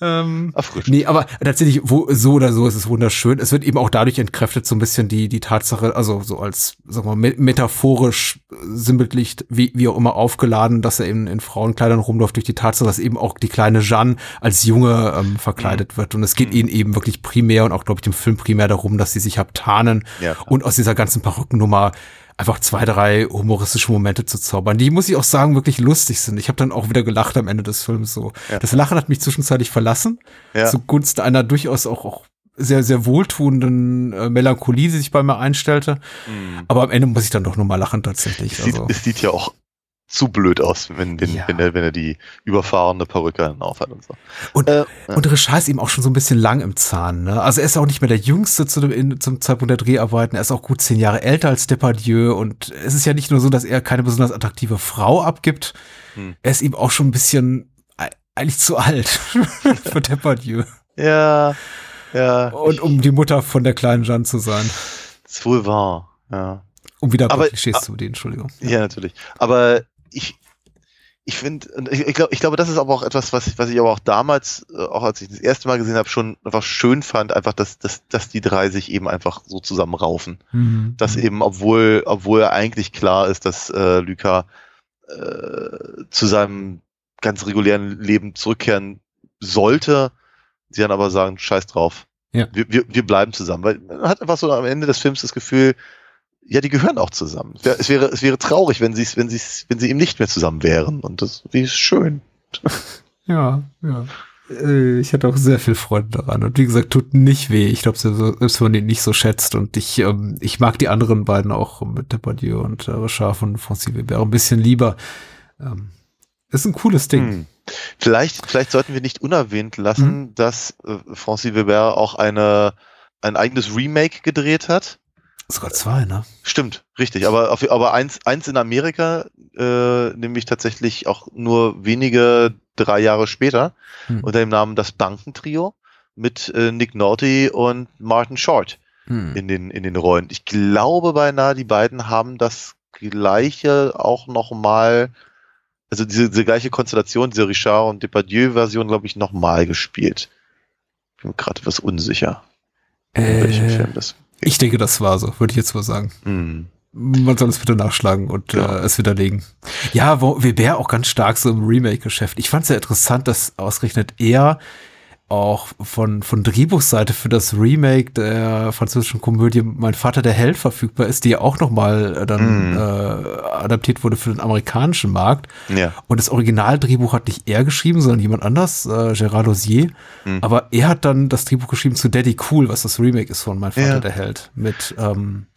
ähm, Erfrischend. nee, aber tatsächlich, wo, so oder so ist es wunderschön. Es wird eben auch dadurch entkräftet, so ein bisschen die, die Tatsache, also so als, sagen wir mal, me- metaphorisch, äh, sinnbildlich, wie, wie auch immer aufgeladen, dass er eben in Frauenkleidern rumläuft, durch die Tatsache, dass eben auch die kleine Jeanne als Junge ähm, verkleidet wird. Und es geht ihnen eben wirklich primär und auch, glaube ich, dem Film primär darum, dass sie sich abtarnen Ja, und aus dieser ganzen Perückennummer einfach zwei, drei humoristische Momente zu zaubern, die, muss ich auch sagen, wirklich lustig sind. Ich habe dann auch wieder gelacht am Ende des Films so. Ja. Das Lachen hat mich zwischenzeitlich verlassen, Ja. zugunsten einer durchaus auch, auch sehr, sehr wohltuenden äh, Melancholie, die sich bei mir einstellte. Mhm. Aber am Ende muss ich dann doch nur mal lachen tatsächlich. Es, sieht, Also, es sieht ja auch zu blöd aus, wenn, wenn, Ja. wenn, er, wenn er die überfahrene Perücke dann aufhat und so. und, Äh, und Richard ist eben auch schon so ein bisschen lang im Zahn. Ne? Also er ist auch nicht mehr der Jüngste zu dem, in, zum Zeitpunkt der Dreharbeiten. Er ist auch gut zehn Jahre älter als Depardieu. Und es ist ja nicht nur so, dass er keine besonders attraktive Frau abgibt. Hm. Er ist eben auch schon ein bisschen eigentlich zu alt für Depardieu. ja, ja. Und um die Mutter von der kleinen Jeanne zu sein. ist wohl wahr. Ja. Um wieder Aber- Klischees ah- zu bedienen, Entschuldigung. Ja, natürlich. Aber ich, ich finde, ich, ich glaube, ich glaube, das ist aber auch etwas, was, was ich aber auch damals, äh, auch als ich das erste Mal gesehen habe, schon einfach schön fand, einfach, dass, dass, dass die drei sich eben einfach so zusammenraufen. Mhm. Dass eben, obwohl, obwohl eigentlich klar ist, dass äh, Luca äh, zu seinem ganz regulären Leben zurückkehren sollte, sie dann aber sagen, scheiß drauf. Ja. Wir, wir, wir bleiben zusammen. Weil man hat einfach so am Ende des Films das Gefühl, ja, die gehören auch zusammen. Es wäre, es wäre, wäre traurig, wenn sie, wenn sie, wenn sie eben nicht mehr zusammen wären. Und das, ist schön. Ja, ja. Äh, Ich hatte auch sehr viel Freude daran. Und wie gesagt, tut nicht weh. Ich glaube, selbst wenn man ihn nicht so schätzt. Und ich, ähm, ich mag die anderen beiden auch mit Depardieu und äh, Richard von Francis Weber ein bisschen lieber. Ähm, ist ein cooles Ding. Hm. Vielleicht, vielleicht sollten wir nicht unerwähnt lassen, dass äh, Francis Weber auch eine, ein eigenes Remake gedreht hat. Sogar zwei, ne? Stimmt, richtig. Aber, auf, aber eins, eins in Amerika, äh, nämlich tatsächlich auch nur wenige drei Jahre später, Hm. unter dem Namen Das Bankentrio mit äh, Nick Nolte und Martin Short Hm. in den, in den Rollen. Ich glaube beinahe, die beiden haben das gleiche auch noch mal, also diese, diese gleiche Konstellation, diese Richard und Depardieu-Version, glaube ich, noch mal gespielt. Bin mir gerade etwas unsicher, in welchem Äh, Film das. Ich denke, das war so, würde ich jetzt mal sagen. Hm. Man soll es bitte nachschlagen und Ja. äh, es widerlegen. Ja, wo, Weber auch ganz stark so im Remake-Geschäft. Ich fand es ja interessant, dass ausgerechnet er auch von, von Drehbuchseite für das Remake der französischen Komödie Mein Vater der Held verfügbar ist, die ja auch nochmal äh, dann Mhm. äh, adaptiert wurde für den amerikanischen Markt. Ja. Und das Originaldrehbuch hat nicht er geschrieben, sondern jemand anders, äh, Gérard Lausier. Mhm. Aber er hat dann das Drehbuch geschrieben zu Daddy Cool, was das Remake ist von Mein Vater Ja. der Held. Mit ähm,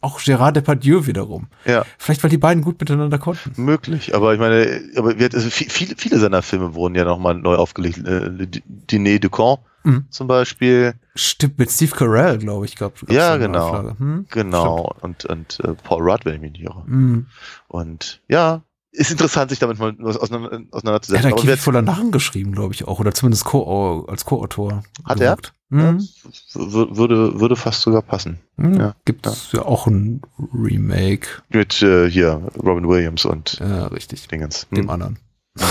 auch Gérard Depardieu wiederum. Ja. Vielleicht, weil die beiden gut miteinander konnten. Möglich, aber ich meine, aber also vi- viele, viele seiner Filme wurden ja nochmal neu aufgelegt. Äh, Le Dîner du Camp Mhm. zum Beispiel. Stimmt, mit Steve Carell, glaube ich, gab Ja, genau. Hm? Genau. Und, und äh, Paul Rudd, wenn ich mich nicht irre. Hm. Und ja, ist interessant, sich damit mal auseinander, Er hat auseinanderzusetzen. voller Narren geschrieben, glaube ich auch. Oder zumindest Co als Co-Autor. Hat er? gewirkt. Hm. W- würde, würde fast sogar passen. Hm. Ja. Gibt es ja. auch ein Remake. Mit äh, hier Robin Williams und Ja, richtig. Dingens. Dem Hm. anderen.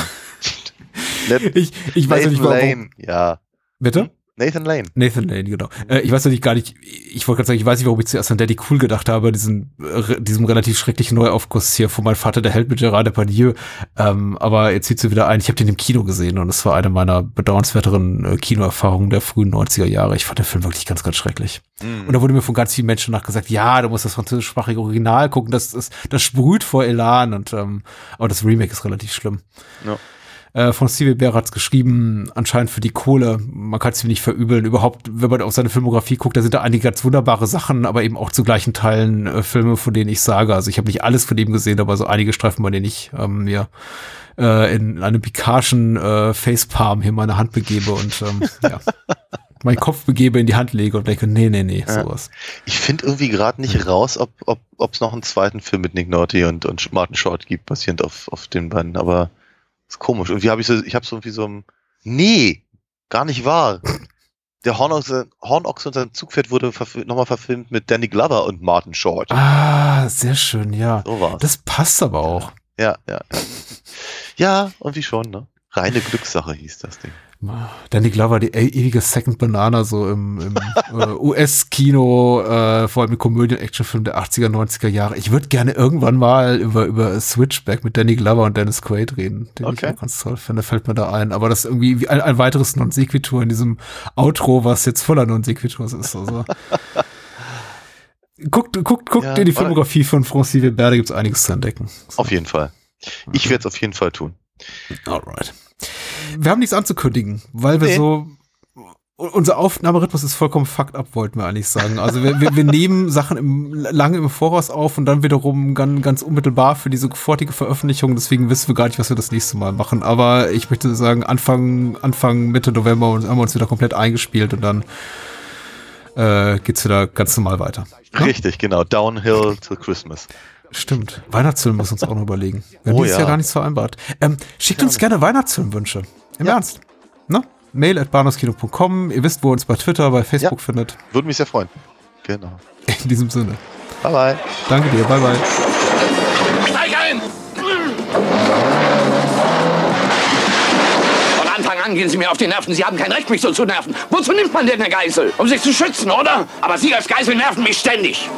Ich, ich weiß ja nicht, warum. Lane, ja. Bitte? Nathan Lane. Nathan Lane, genau. Äh, ich weiß nicht gar nicht, ich wollte gerade sagen, ich weiß nicht, warum ich zuerst an Daddy Cool gedacht habe, diesen, äh, diesem relativ schrecklichen Neuaufguss hier von Mein Vater, der Held mit Gerard Depardieu. Ähm, aber jetzt sieht sie wieder ein, ich habe den im Kino gesehen und es war eine meiner bedauernswerteren äh, Kinoerfahrungen der frühen 90er Jahre. Ich fand den Film wirklich ganz, ganz schrecklich. Und da wurde mir von ganz vielen Menschen nachgesagt, ja, du musst das französischsprachige Original gucken, das, das, das sprüht vor Elan und ähm, aber das Remake ist relativ schlimm. Ja. Äh, von Steve Bär hat's geschrieben, anscheinend für die Kohle. Man kann es ihm nicht verübeln. Überhaupt, wenn man auf seine Filmografie guckt, da sind da einige ganz wunderbare Sachen, aber eben auch zu gleichen Teilen äh, Filme, von denen ich sage. Also ich habe nicht alles von ihm gesehen, aber so einige Streifen, bei denen ich ähm, mir äh, in einem pikarschen äh, Facepalm hier meine Hand begebe und ähm, ja, meinen Kopf begebe, in die Hand lege und denke, nee, nee, nee, Ja. sowas. Ich finde irgendwie gerade nicht raus, ob ob ob's noch einen zweiten Film mit Nick Nolte und, und Martin Short gibt, basierend auf, auf den beiden, aber ist komisch. Irgendwie habe ich so, ich habe so irgendwie so ein Nee, gar nicht wahr. der Hornochse, Hornochse und sein Zugpferd wurde verf nochmal verfilmt mit Danny Glover und Martin Short. Ah, sehr schön, ja. So war's. Das passt aber auch. Ja, ja, ja. Ja, irgendwie schon, ne? Reine Glückssache hieß das Ding. Danny Glover, die e- ewige Second Banana, so im, im äh, US-Kino, äh, vor allem im Komödien-Actionfilm der 80er, 90er Jahre. Ich würde gerne irgendwann mal über, über Switchback mit Danny Glover und Dennis Quaid reden, den Okay. ich auch ganz toll finde, fällt mir da ein. Aber das ist irgendwie wie ein, ein weiteres Non-Sequitur in diesem Outro, was jetzt voller Non-Sequiturs ist. Also. Guckt, guckt, guckt Ja, in die. Filmografie von Francis Weber, da gibt's einiges zu entdecken. So. Auf jeden Fall. Ich werde es auf jeden Fall tun. Alright. Wir haben nichts anzukündigen, weil wir Nee. so. Unser Aufnahmerhythmus ist vollkommen fucked up, wollten wir eigentlich sagen. Also wir, wir, wir nehmen Sachen im, lange im Voraus auf und dann wiederum ganz, ganz unmittelbar für diese sofortige Veröffentlichung. Deswegen wissen wir gar nicht, was wir das nächste Mal machen. Aber ich möchte sagen, Anfang, Anfang Mitte November haben wir uns wieder komplett eingespielt und dann äh, geht's wieder ganz normal weiter. Richtig, genau. Downhill to Christmas. Stimmt. Weihnachtsfilm müssen wir uns auch noch überlegen. Wir haben Oh dieses ja. Jahr gar nichts vereinbart. Ähm, schickt uns gerne Weihnachtsfilmwünsche. Im Ernst. Ne? Mail at bahnhofskino.com. Ihr wisst, wo ihr uns bei Twitter, bei Facebook Ja. findet. Würde mich sehr freuen. Genau. In diesem Sinne. Bye bye. Danke dir. Bye bye. Steig ein! Von Anfang an gehen Sie mir auf die Nerven. Sie haben kein Recht, mich so zu nerven. Wozu nimmt man denn eine Geißel? Um sich zu schützen, oder? Aber Sie als Geißel nerven mich ständig.